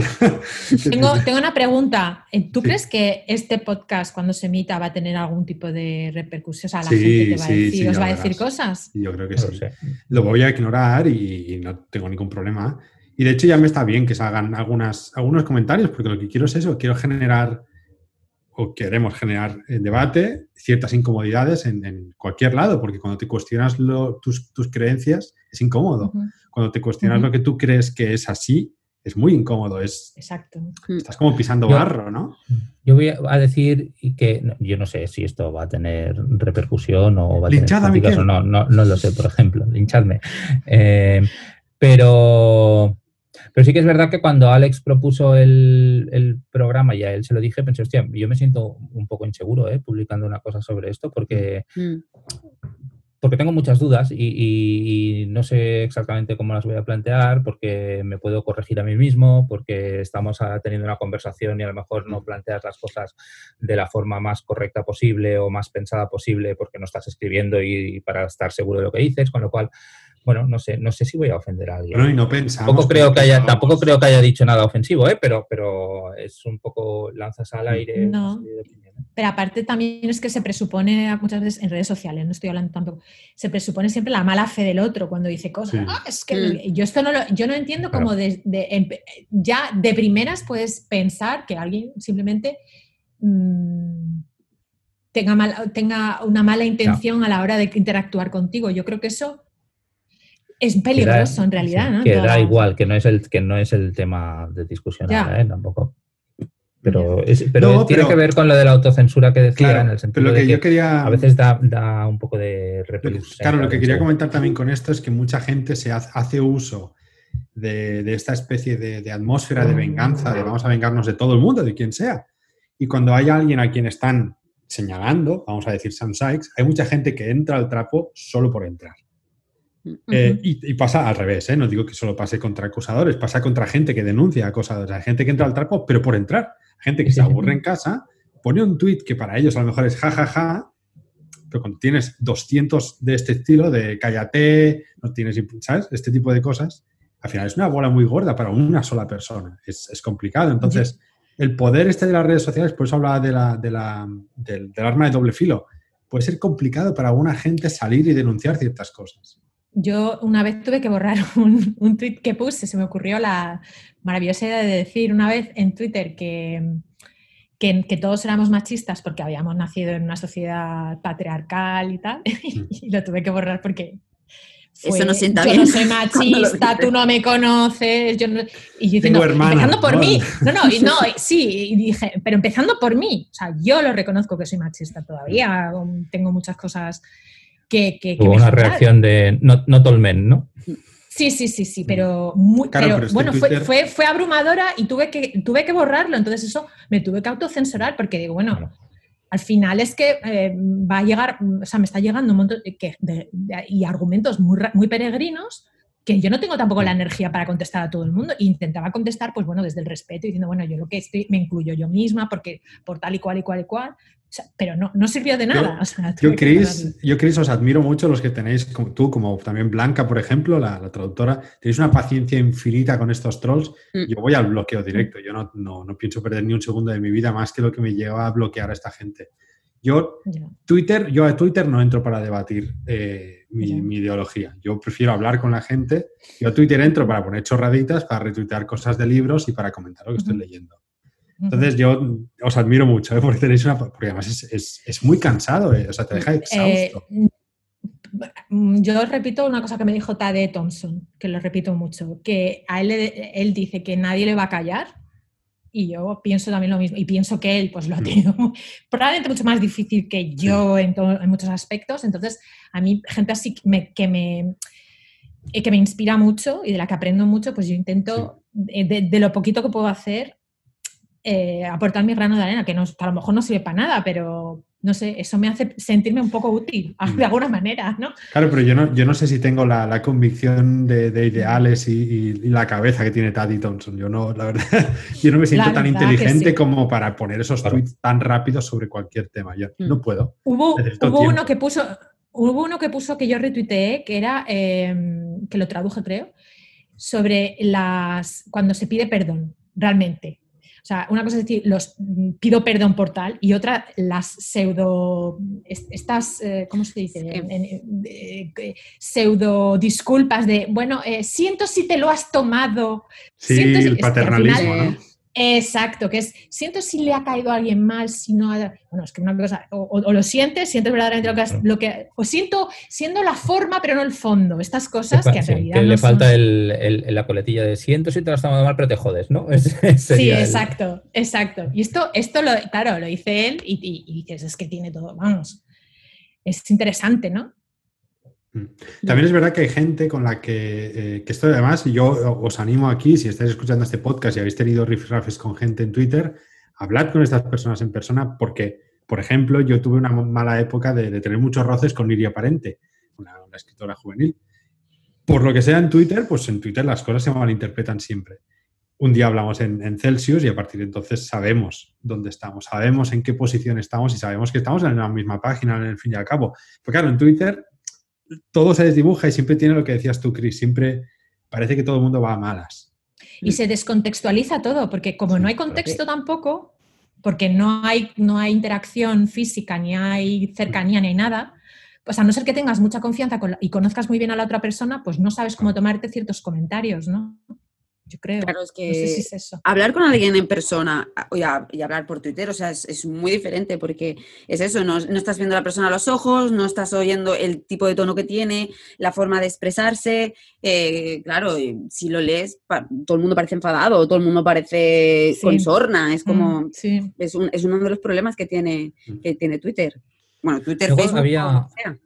Tengo, tengo una pregunta. Eh, ¿Tú Sí. crees que este podcast, cuando se emita, va a tener algún tipo de repercusión? O sea, la Sí, gente te va a decir, sí, os va a verás. decir cosas. Yo creo que No lo sí. sé. lo voy a ignorar y, y no tengo ningún problema. Y de hecho ya me está bien que salgan algunas, algunos comentarios, porque lo que quiero es eso, quiero generar o queremos generar eh, debate, ciertas incomodidades en, en cualquier lado, porque cuando te cuestionas lo- tus, tus creencias es incómodo. Cuando te cuestionas lo que tú crees que es así, es muy incómodo, es, Exacto. estás como pisando Yo- barro, ¿no? Yo voy a decir que no, yo no sé si esto va a tener repercusión o va a tener o no, no, no lo sé, por ejemplo, linchadme. Eh, pero, pero sí que es verdad que cuando Alex propuso el, el programa y a él se lo dije, pensé, hostia, yo me siento un poco inseguro ¿eh? publicando una cosa sobre esto porque Mm. porque tengo muchas dudas y, y- y no sé exactamente cómo las voy a plantear, porque me puedo corregir a mí mismo, porque estamos teniendo una conversación y a lo mejor no planteas las cosas de la forma más correcta posible o más pensada posible porque no estás escribiendo y, para estar seguro de lo que dices, con lo cual bueno, no sé, no sé si voy a ofender a alguien. Bueno, y no pensamos. Tampoco creo que haya, tampoco creo que haya dicho nada ofensivo, ¿eh? pero, pero es un poco lanzas al aire. una No. Pero aparte también es que se presupone muchas veces en redes sociales, no estoy hablando tampoco, se presupone siempre la mala fe del otro cuando dice cosas. Sí. "Ah, es que Mm. yo esto no lo, yo no entiendo Claro. cómo de- de- empe- ya de primeras puedes pensar que alguien simplemente mm, tenga, mal- tenga una mala intención a la hora de interactuar contigo. Yo creo que eso es peligroso en realidad, sí, ¿no? Que Toda- da igual, que no es el, que no es el tema de discusión ahora, ¿eh? Tampoco. Pero, es- pero No, tiene pero- que ver con lo de la autocensura que decía, Claro, en el sentido pero lo que de yo que quería. a veces da, da un poco de que- repelús. Claro, lo que quería comentar también con esto es que mucha gente se hace, hace uso de, de esta especie de, de atmósfera de venganza, de vamos a vengarnos de todo el mundo, de quien sea. Y cuando hay alguien a quien están señalando, vamos a decir Sam Sykes, hay mucha gente que entra al trapo solo por entrar. Eh, y, y pasa al revés, ¿eh? no digo que solo pase contra acusadores, pasa contra gente que denuncia acosadores. Hay gente que entra al trapo, pero por entrar. Gente que se aburre en casa, pone un tweet que para ellos a lo mejor es jajaja, pero cuando tienes 200 de este estilo, de cállate, no tienes, ¿sabes? Este tipo de cosas, al final es una bola muy gorda para una sola persona. Es, es complicado. Entonces, el poder este de las redes sociales, por eso hablaba de la, de la- del, del arma de doble filo, puede ser complicado para alguna gente salir y denunciar ciertas cosas. Yo una vez tuve que borrar un, un tweet que puse, se me ocurrió la maravillosa idea de decir una vez en Twitter que, que, que todos éramos machistas porque habíamos nacido en una sociedad patriarcal y tal, y lo tuve que borrar porque... Eso no sienta yo bien no soy machista, tú no me conoces. Yo no- y yo Tengo diciendo, empezando por ¿no? mí. No, no, y no, y sí, y dije, pero empezando por mí. O sea, yo lo reconozco que soy machista todavía. Tengo muchas cosas que, que, que Hubo una reacción de not, not all men, ¿no? Sí, sí, sí, sí, pero, muy, Claro, pero, bueno, Twitter- fue, fue, fue abrumadora y tuve que, tuve que borrarlo, entonces eso me tuve que autocensurar porque digo, bueno, Claro. al final es que eh, va a llegar, o sea, me está llegando un montón que- de- de- y argumentos muy, muy peregrinos que yo no tengo tampoco la energía para contestar a todo el mundo. E intentaba contestar, pues bueno, desde el respeto, diciendo, bueno, yo lo que estoy, me incluyo yo misma, porque por tal y cual y cual y cual. O sea, pero no, no sirvió de nada. o sea, Yo, Chris, yo, Chris, os admiro mucho los que tenéis, como tú, como también Blanca, por ejemplo, la, la traductora, tenéis una paciencia infinita con estos trolls. Mm. Yo voy al bloqueo directo, yo no, no, no pienso perder ni un segundo de mi vida más que lo que me lleva a bloquear a esta gente. Yo, Ya. Twitter, yo a Twitter no entro para debatir eh, mi, mi ideología. Yo prefiero hablar con la gente. Yo a Twitter entro para poner chorraditas, para retuitear cosas de libros y para comentar lo que estoy leyendo. Entonces yo os admiro mucho, ¿eh? porque tenéis una... Porque además es, es- es muy cansado, ¿eh? o sea, te deja exhausto. Eh, yo repito una cosa que me dijo Tade Thompson, que lo repito mucho, que a él, él dice que nadie le va a callar y yo pienso también lo mismo. Y pienso que él pues lo ha tenido mu- probablemente mucho más difícil que yo en, muchos aspectos. Entonces, a mí gente así que me, que me, eh, que me inspira mucho y de la que aprendo mucho, pues yo intento, de, de lo poquito que puedo hacer, eh, aportar mi grano de arena, que, no, a lo mejor no sirve para nada, pero no sé, eso me hace sentirme un poco útil, Mm. de alguna manera, ¿no? Claro, pero yo no, yo no sé si tengo la, la convicción de, de ideales y, y- y la cabeza que tiene Taddy Thompson. Yo no, la verdad, yo no me siento tan inteligente sí. como para poner esos Claro. tweets tan rápidos sobre cualquier tema. Yo Mm. no puedo. Hubo, hubo uno que puso, hubo uno que puso que yo retuiteé, que era, eh, que lo traduje creo, sobre las cuando se pide perdón, realmente. O sea, una cosa es decir, los mm, pido perdón por tal, y otra, las pseudo, es- estas, eh, ¿cómo se dice? Sí. En- en- eh, eh, pseudo disculpas de, bueno, eh, siento si te lo has tomado. Sí, siento si- el es que al paternalismo, final- ¿no? Exacto, que es, siento si le ha caído a alguien mal, si no ha- Bueno, es que una cosa, o, o- o lo sientes, sientes verdaderamente lo que, has- lo que... O siento, siendo la forma, pero no el fondo. Estas cosas que en Sí, realidad que no le son- falta el, el- la coletilla de siento si te lo has tomado mal, pero te jodes, ¿no? Sí, el- exacto, exacto. Y esto, esto lo, claro, lo dice él y, y- y dices, es que tiene todo, vamos. Es interesante, ¿no? También es verdad que hay gente con la que, eh, que esto además, yo os animo aquí, si estáis escuchando este podcast y habéis tenido rifrafes con gente en Twitter, hablad con estas personas en persona porque, por ejemplo, yo tuve una mala época de, de tener muchos roces con Liria Parente, una, una escritora juvenil. Por lo que sea en Twitter, pues en Twitter las cosas se malinterpretan siempre. Un día hablamos en, en Celsius y a partir de entonces sabemos dónde estamos, sabemos en qué posición estamos y sabemos que estamos en la misma página, en el fin y al cabo. Porque claro, en Twitter todo se desdibuja y siempre tiene lo que decías tú, Chris, siempre parece que todo el mundo va a malas. Y se descontextualiza todo, porque como no hay contexto tampoco, porque no hay, no hay interacción física, ni hay cercanía, ni hay nada, pues a no ser que tengas mucha confianza con la- y conozcas muy bien a la otra persona, pues no sabes cómo tomarte ciertos comentarios, ¿no? Yo creo. Claro, es que No sé si es eso. hablar con alguien en persona y, a- y hablar por Twitter, o sea, es, es muy diferente porque es eso, no, no estás viendo a la persona a los ojos, no estás oyendo el tipo de tono que tiene, la forma de expresarse. eh, claro, si lo lees, pa- todo el mundo parece enfadado, todo el mundo parece Sí. con sorna, es como, Mm, sí. es, un- es uno de los problemas que tiene, que tiene Twitter. Bueno, Twitter, Luego Facebook, había- o sea.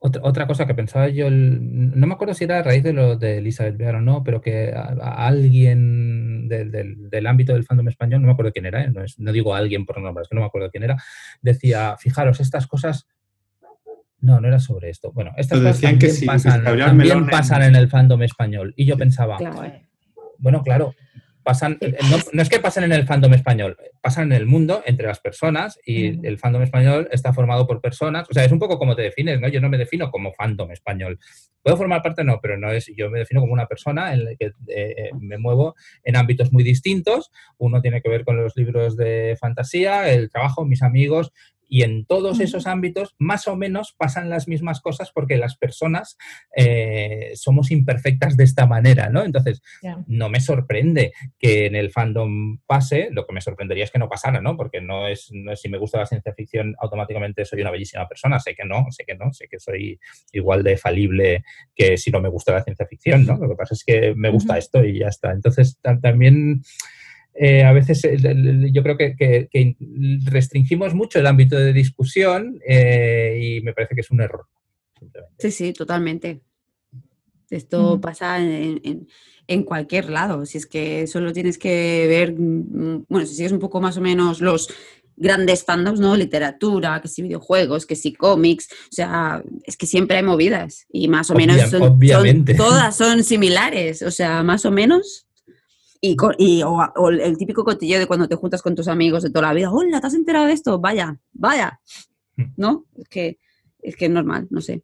Otra, otra cosa que pensaba yo, el- no me acuerdo si era a raíz de lo de Elizabeth Bear o no, pero que a, a alguien del, del- del ámbito del fandom español, no me acuerdo quién era, ¿eh? no, es- no digo alguien por nombre, es que no me acuerdo quién era, decía, fijaros, estas cosas... No, no era sobre esto. Bueno, estas Pero cosas decían que también, sí, pasan, también pasan en el fandom español. Y yo pensaba, Claro. bueno, claro, pasan, no, no es que pasen en el fandom español, pasan en el mundo, entre las personas, y el fandom español está formado por personas. O sea, es un poco como te defines, ¿no? Yo no me defino como fandom español. Puedo formar parte, no, pero no es, yo me defino como una persona en la que eh, me muevo en ámbitos muy distintos. Uno tiene que ver con los libros de fantasía, el trabajo, mis amigos, y en todos esos ámbitos más o menos pasan las mismas cosas porque las personas eh, somos imperfectas de esta manera, ¿no? Entonces, no me sorprende que en el fandom pase, lo que me sorprendería es que no pasara, ¿no? Porque no es, no es si me gusta la ciencia ficción, automáticamente soy una bellísima persona, sé que no, sé que no, sé que soy igual de falible que si no me gusta la ciencia ficción, ¿no? Lo que pasa es que me gusta esto y ya está. Entonces, ta- también... eh, a veces el- yo creo que, que- que restringimos mucho el ámbito de discusión eh, y me parece que es un error. Sí, sí, totalmente. Esto pasa en, en- en cualquier lado. Si es que solo tienes que ver, mm, bueno, si sigues un poco más o menos los grandes fandoms, ¿no? Literatura, que si videojuegos, que si cómics, o sea, es que siempre hay movidas y más o menos Obvia- son, son- obviamente. todas son similares, o sea, más o menos. Y, y- o, o el típico cotilleo de cuando te juntas con tus amigos de toda la vida, hola, ¿te has enterado de esto? Vaya, vaya. Mm. ¿No? Es que es que es normal, no sé.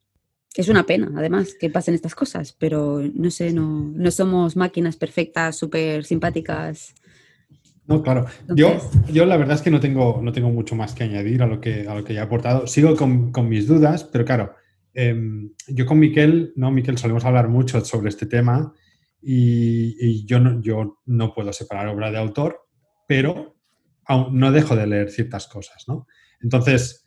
Es una pena, además, que pasen estas cosas, pero no sé, no, no somos máquinas perfectas, súper simpáticas. No, claro. Yo, yo la verdad es que no tengo, no tengo mucho más que añadir a lo que, a lo que ya he aportado. Sigo con, con mis dudas, pero claro, em, yo con Miquel, no, Miquel, solemos hablar mucho sobre este tema y, y yo, no, yo no puedo separar obra de autor, pero aún no dejo de leer ciertas cosas, ¿no? Entonces,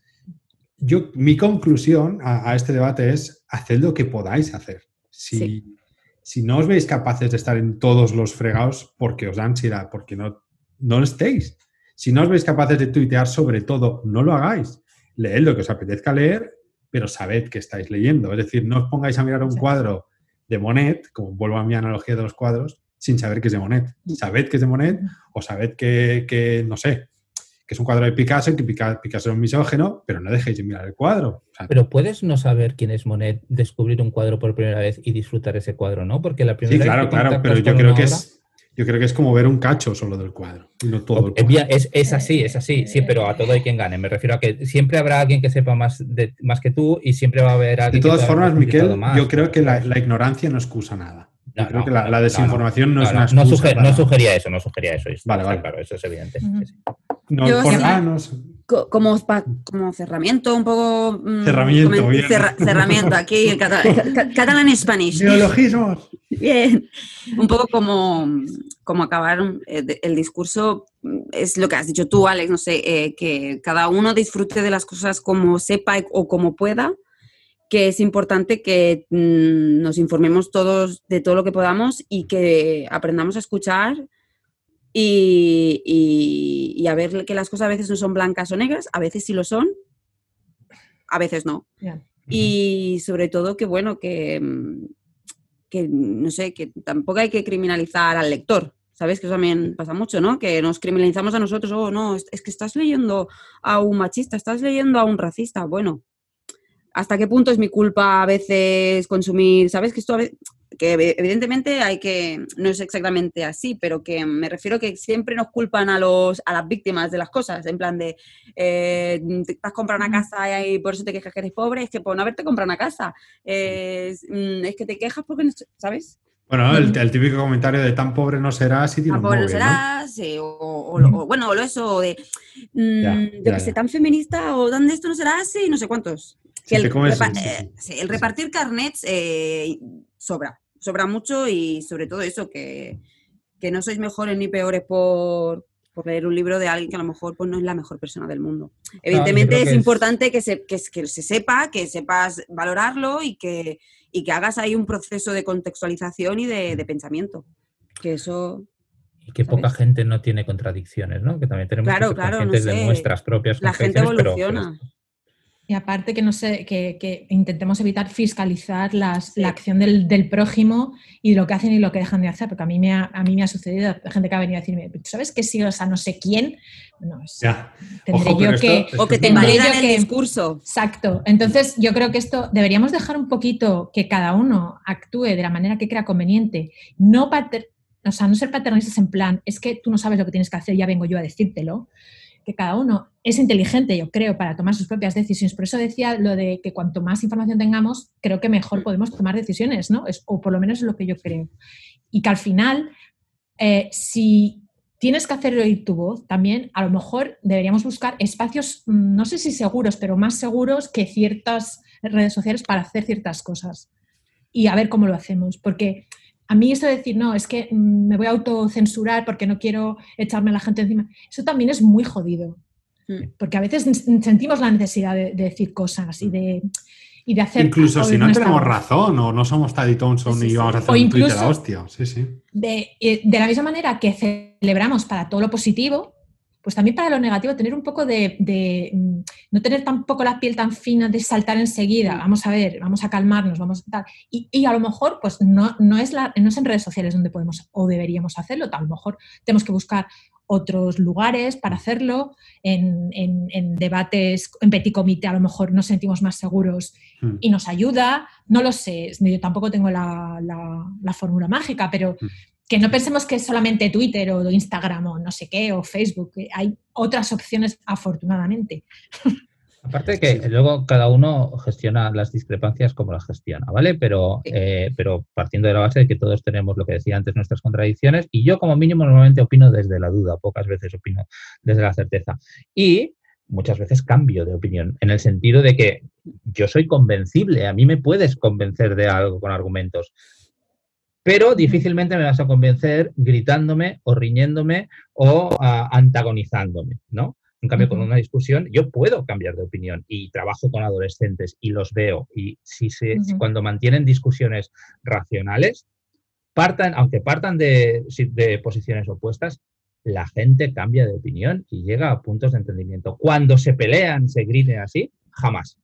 yo, mi conclusión a, a este debate es haced lo que podáis hacer. Si, Sí. si no os veis capaces de estar en todos los fregados porque os da ansiedad, porque no, no estéis. Si no os veis capaces de tuitear sobre todo, no lo hagáis. Leed lo que os apetezca leer, pero sabed que estáis leyendo. Es decir, no os pongáis a mirar un cuadro de Monet, como vuelvo a mi analogía de los cuadros, sin saber que es de Monet. Sabed que es de Monet o sabed que, que, no sé, que es un cuadro de Picasso que Pica- Picasso es un misógeno, pero no dejéis de mirar el cuadro. O sea, Pero puedes no saber quién es Monet, descubrir un cuadro por primera vez y disfrutar ese cuadro, ¿no? Porque la sí, primera claro, que claro, contactas pero yo creo que obra- es, yo creo que es como ver un cacho solo del cuadro no todo el cuadro. bien, es, es así, es así, sí, pero a todo hay quien gane. Me refiero a que siempre habrá alguien que sepa más, de, más que tú y siempre va a haber De alguien que todas formas, Miquel, más. yo creo que la, la ignorancia no excusa nada. Yo No, creo no, que la, desinformación no, No, es no, una no para- sugería eso, no sugería eso. Vale, vale. Claro, eso es evidente. Sí. No, Yo por- sí- ah, no. Co- Como, pa- como cerramiento, un poco... mm, Cerramiento, bien. cerra- cerramiento, aquí, el cata- ca- ca- catalán Spanish. Neologismos. Bien. Un poco como, como acabar eh, el discurso, mm, es lo que has dicho tú, Alex, no sé, eh, que cada uno disfrute de las cosas como sepa o como pueda, que es importante que mm, nos informemos todos de todo lo que podamos y que aprendamos a escuchar y, y- y a ver que las cosas a veces no son blancas o negras, a veces sí lo son, a veces no. Y sobre todo que, bueno, que, que, no sé, que tampoco hay que criminalizar al lector. ¿Sabes? Que eso también pasa mucho, ¿no? Que nos criminalizamos a nosotros. Oh, no, es, es que estás leyendo a un machista, estás leyendo a un racista. Bueno, ¿hasta qué punto es mi culpa a veces consumir? ¿Sabes? Que esto a veces... que evidentemente hay que, no es exactamente así, pero que me refiero que siempre nos culpan a, los, a las víctimas de las cosas, en plan de, eh, te has comprado una casa y por eso te quejas que eres pobre, es que por no haberte comprado una casa, es, mm, es que te quejas porque, no, ¿sabes? Bueno, el, típico comentario de tan pobre no serás si Tan pobre no serás, o, bueno, o eso de, mm, que sé, tan feminista o tan de esto no serás y no sé cuántos. El, eh, el, repartir carnets eh, sobra sobra mucho y sobre todo eso, que, no sois mejores ni peores por, leer un libro de alguien que a lo mejor pues, no es la mejor persona del mundo. Evidentemente es, importante que se, que, se sepa, que sepas valorarlo y que, y que hagas ahí un proceso de contextualización y de, pensamiento. Que eso... Y que poca gente no tiene contradicciones, ¿no? Que también tenemos claro, claro, de nuestras propias La gente evoluciona. Y aparte que, no sé, que, intentemos evitar fiscalizar las, la acción del, prójimo y lo que hacen y lo que dejan de hacer, porque a mí me ha, a mí me ha sucedido gente que ha venido a decirme, ¿sabes que si o no sé quién? No, tendré yo que... o que te invalidan el discurso. Exacto. Entonces yo creo que esto deberíamos dejar un poquito que cada uno actúe de la manera que crea conveniente, no, o sea, no ser paternistas en plan, es que tú no sabes lo que tienes que hacer, ya vengo yo a decírtelo que cada uno es inteligente, yo creo, para tomar sus propias decisiones. Por eso decía lo de que cuanto más información tengamos, creo que mejor podemos tomar decisiones, ¿no? Es, o por lo menos es lo que yo creo. Y que al final, eh, si tienes que hacer oír tu voz, también a lo mejor deberíamos buscar espacios, mm, no sé si seguros, pero más seguros que ciertas redes sociales para hacer ciertas cosas. Y a ver cómo lo hacemos. Porque a mí eso de decir, no, es que mm, me voy a autocensurar porque no quiero echarme a la gente encima, eso también es muy jodido. Mm. Porque a veces sentimos la necesidad de, decir cosas y de, y de hacer... Incluso si no tenemos razón o no somos Taddy Thompson y vamos a hacer un tweet de la hostia. Sí, sí. De, eh, de la misma manera que celebramos para todo lo positivo, pues también para lo negativo, tener un poco de, mm, no tener tampoco la piel tan fina de saltar enseguida, mm. vamos a ver, vamos a calmarnos, vamos a tal. Y, a lo mejor, pues no, no, es la, no es en redes sociales donde podemos o deberíamos hacerlo, a lo mejor tenemos que buscar otros lugares para hacerlo, en, debates, en petit comité a lo mejor nos sentimos más seguros mm. y nos ayuda, no lo sé, yo tampoco tengo la, la fórmula mágica, pero que no pensemos que es solamente Twitter o Instagram o no sé qué o Facebook, hay otras opciones afortunadamente. Aparte de que luego cada uno gestiona las discrepancias como las gestiona, ¿vale? Pero, eh, pero partiendo de la base de que todos tenemos lo que decía antes, nuestras contradicciones, y yo como mínimo normalmente opino desde la duda, pocas veces opino desde la certeza. Y muchas veces cambio de opinión, en el sentido de que yo soy convencible, a mí me puedes convencer de algo con argumentos, pero difícilmente me vas a convencer gritándome o riñéndome o ah, antagonizándome, ¿no? En cambio, con una discusión yo puedo cambiar de opinión y trabajo con adolescentes y los veo y si, se, cuando mantienen discusiones racionales, partan, aunque partan de, de posiciones opuestas, la gente cambia de opinión y llega a puntos de entendimiento. Cuando se pelean, se griten así, jamás.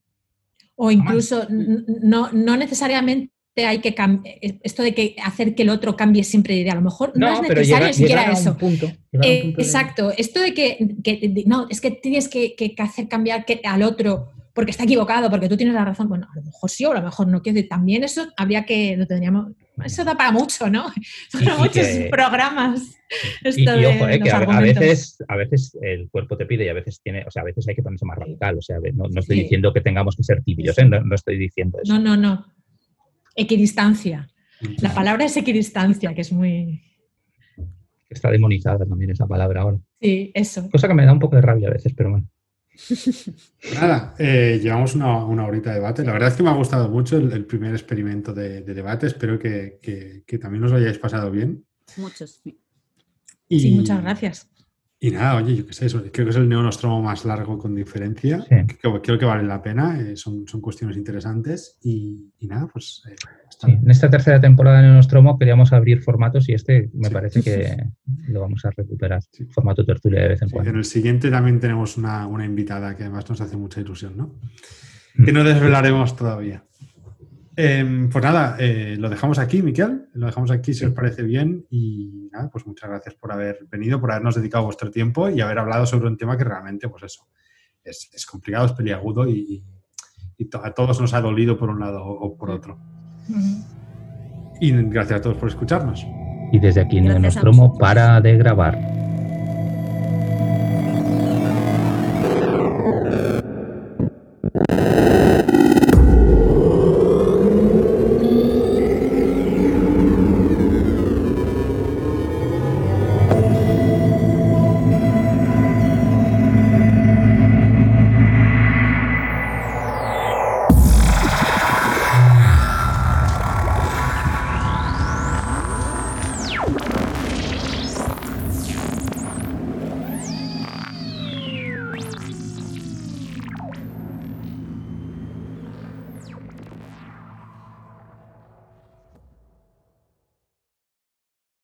O incluso no, no necesariamente hay que eh, esto de que hacer que el otro cambie siempre de idea. A lo mejor no, es necesario siquiera eso. Eh, exacto. Esto de que, no, es que tienes que, hacer cambiar al otro porque está equivocado, porque tú tienes la razón. Bueno, a lo mejor sí o a lo mejor no. Quiero también eso habría que, lo tendríamos, eso da para mucho, ¿no? Para muchos programas. y, ojo, eh, que a, veces, a veces el cuerpo te pide y a veces tiene, o sea, a veces hay que ponerse más radical. O sea, no, estoy diciendo que tengamos que ser tibios, no, estoy diciendo eso. No, no, no. Equidistancia. La palabra es equidistancia, que es muy... Está demonizada también esa palabra ahora. Sí, eso. Cosa que me da un poco de rabia a veces, pero bueno. Nada, eh, llevamos una, horita de debate. La verdad es que me ha gustado mucho el, primer experimento de, debate. Espero que, también os lo hayáis pasado bien. Muchos. Sí, muchas gracias. Y nada, oye, yo qué sé, creo que es el neonostromo más largo con diferencia. creo que vale la pena, eh, son, son, cuestiones interesantes. Y, nada, pues. Eh, en esta tercera temporada de neonostromo queríamos abrir formatos y este me parece que lo vamos a recuperar. Formato tertulia de vez en cuando. En el siguiente también tenemos una, una, invitada que además nos hace mucha ilusión, ¿no? Mm. Que no desvelaremos todavía. Em, pues nada, eh, lo dejamos aquí, Miquel. Lo dejamos aquí si os parece bien. Y nada, pues muchas gracias por haber venido, por habernos dedicado vuestro tiempo y haber hablado sobre un tema que realmente, pues eso, es, complicado, es peliagudo y, a todos nos ha dolido por un lado o por otro. Y gracias a todos por escucharnos. Y desde aquí Gracias Neonostromo vosotros. para de grabar.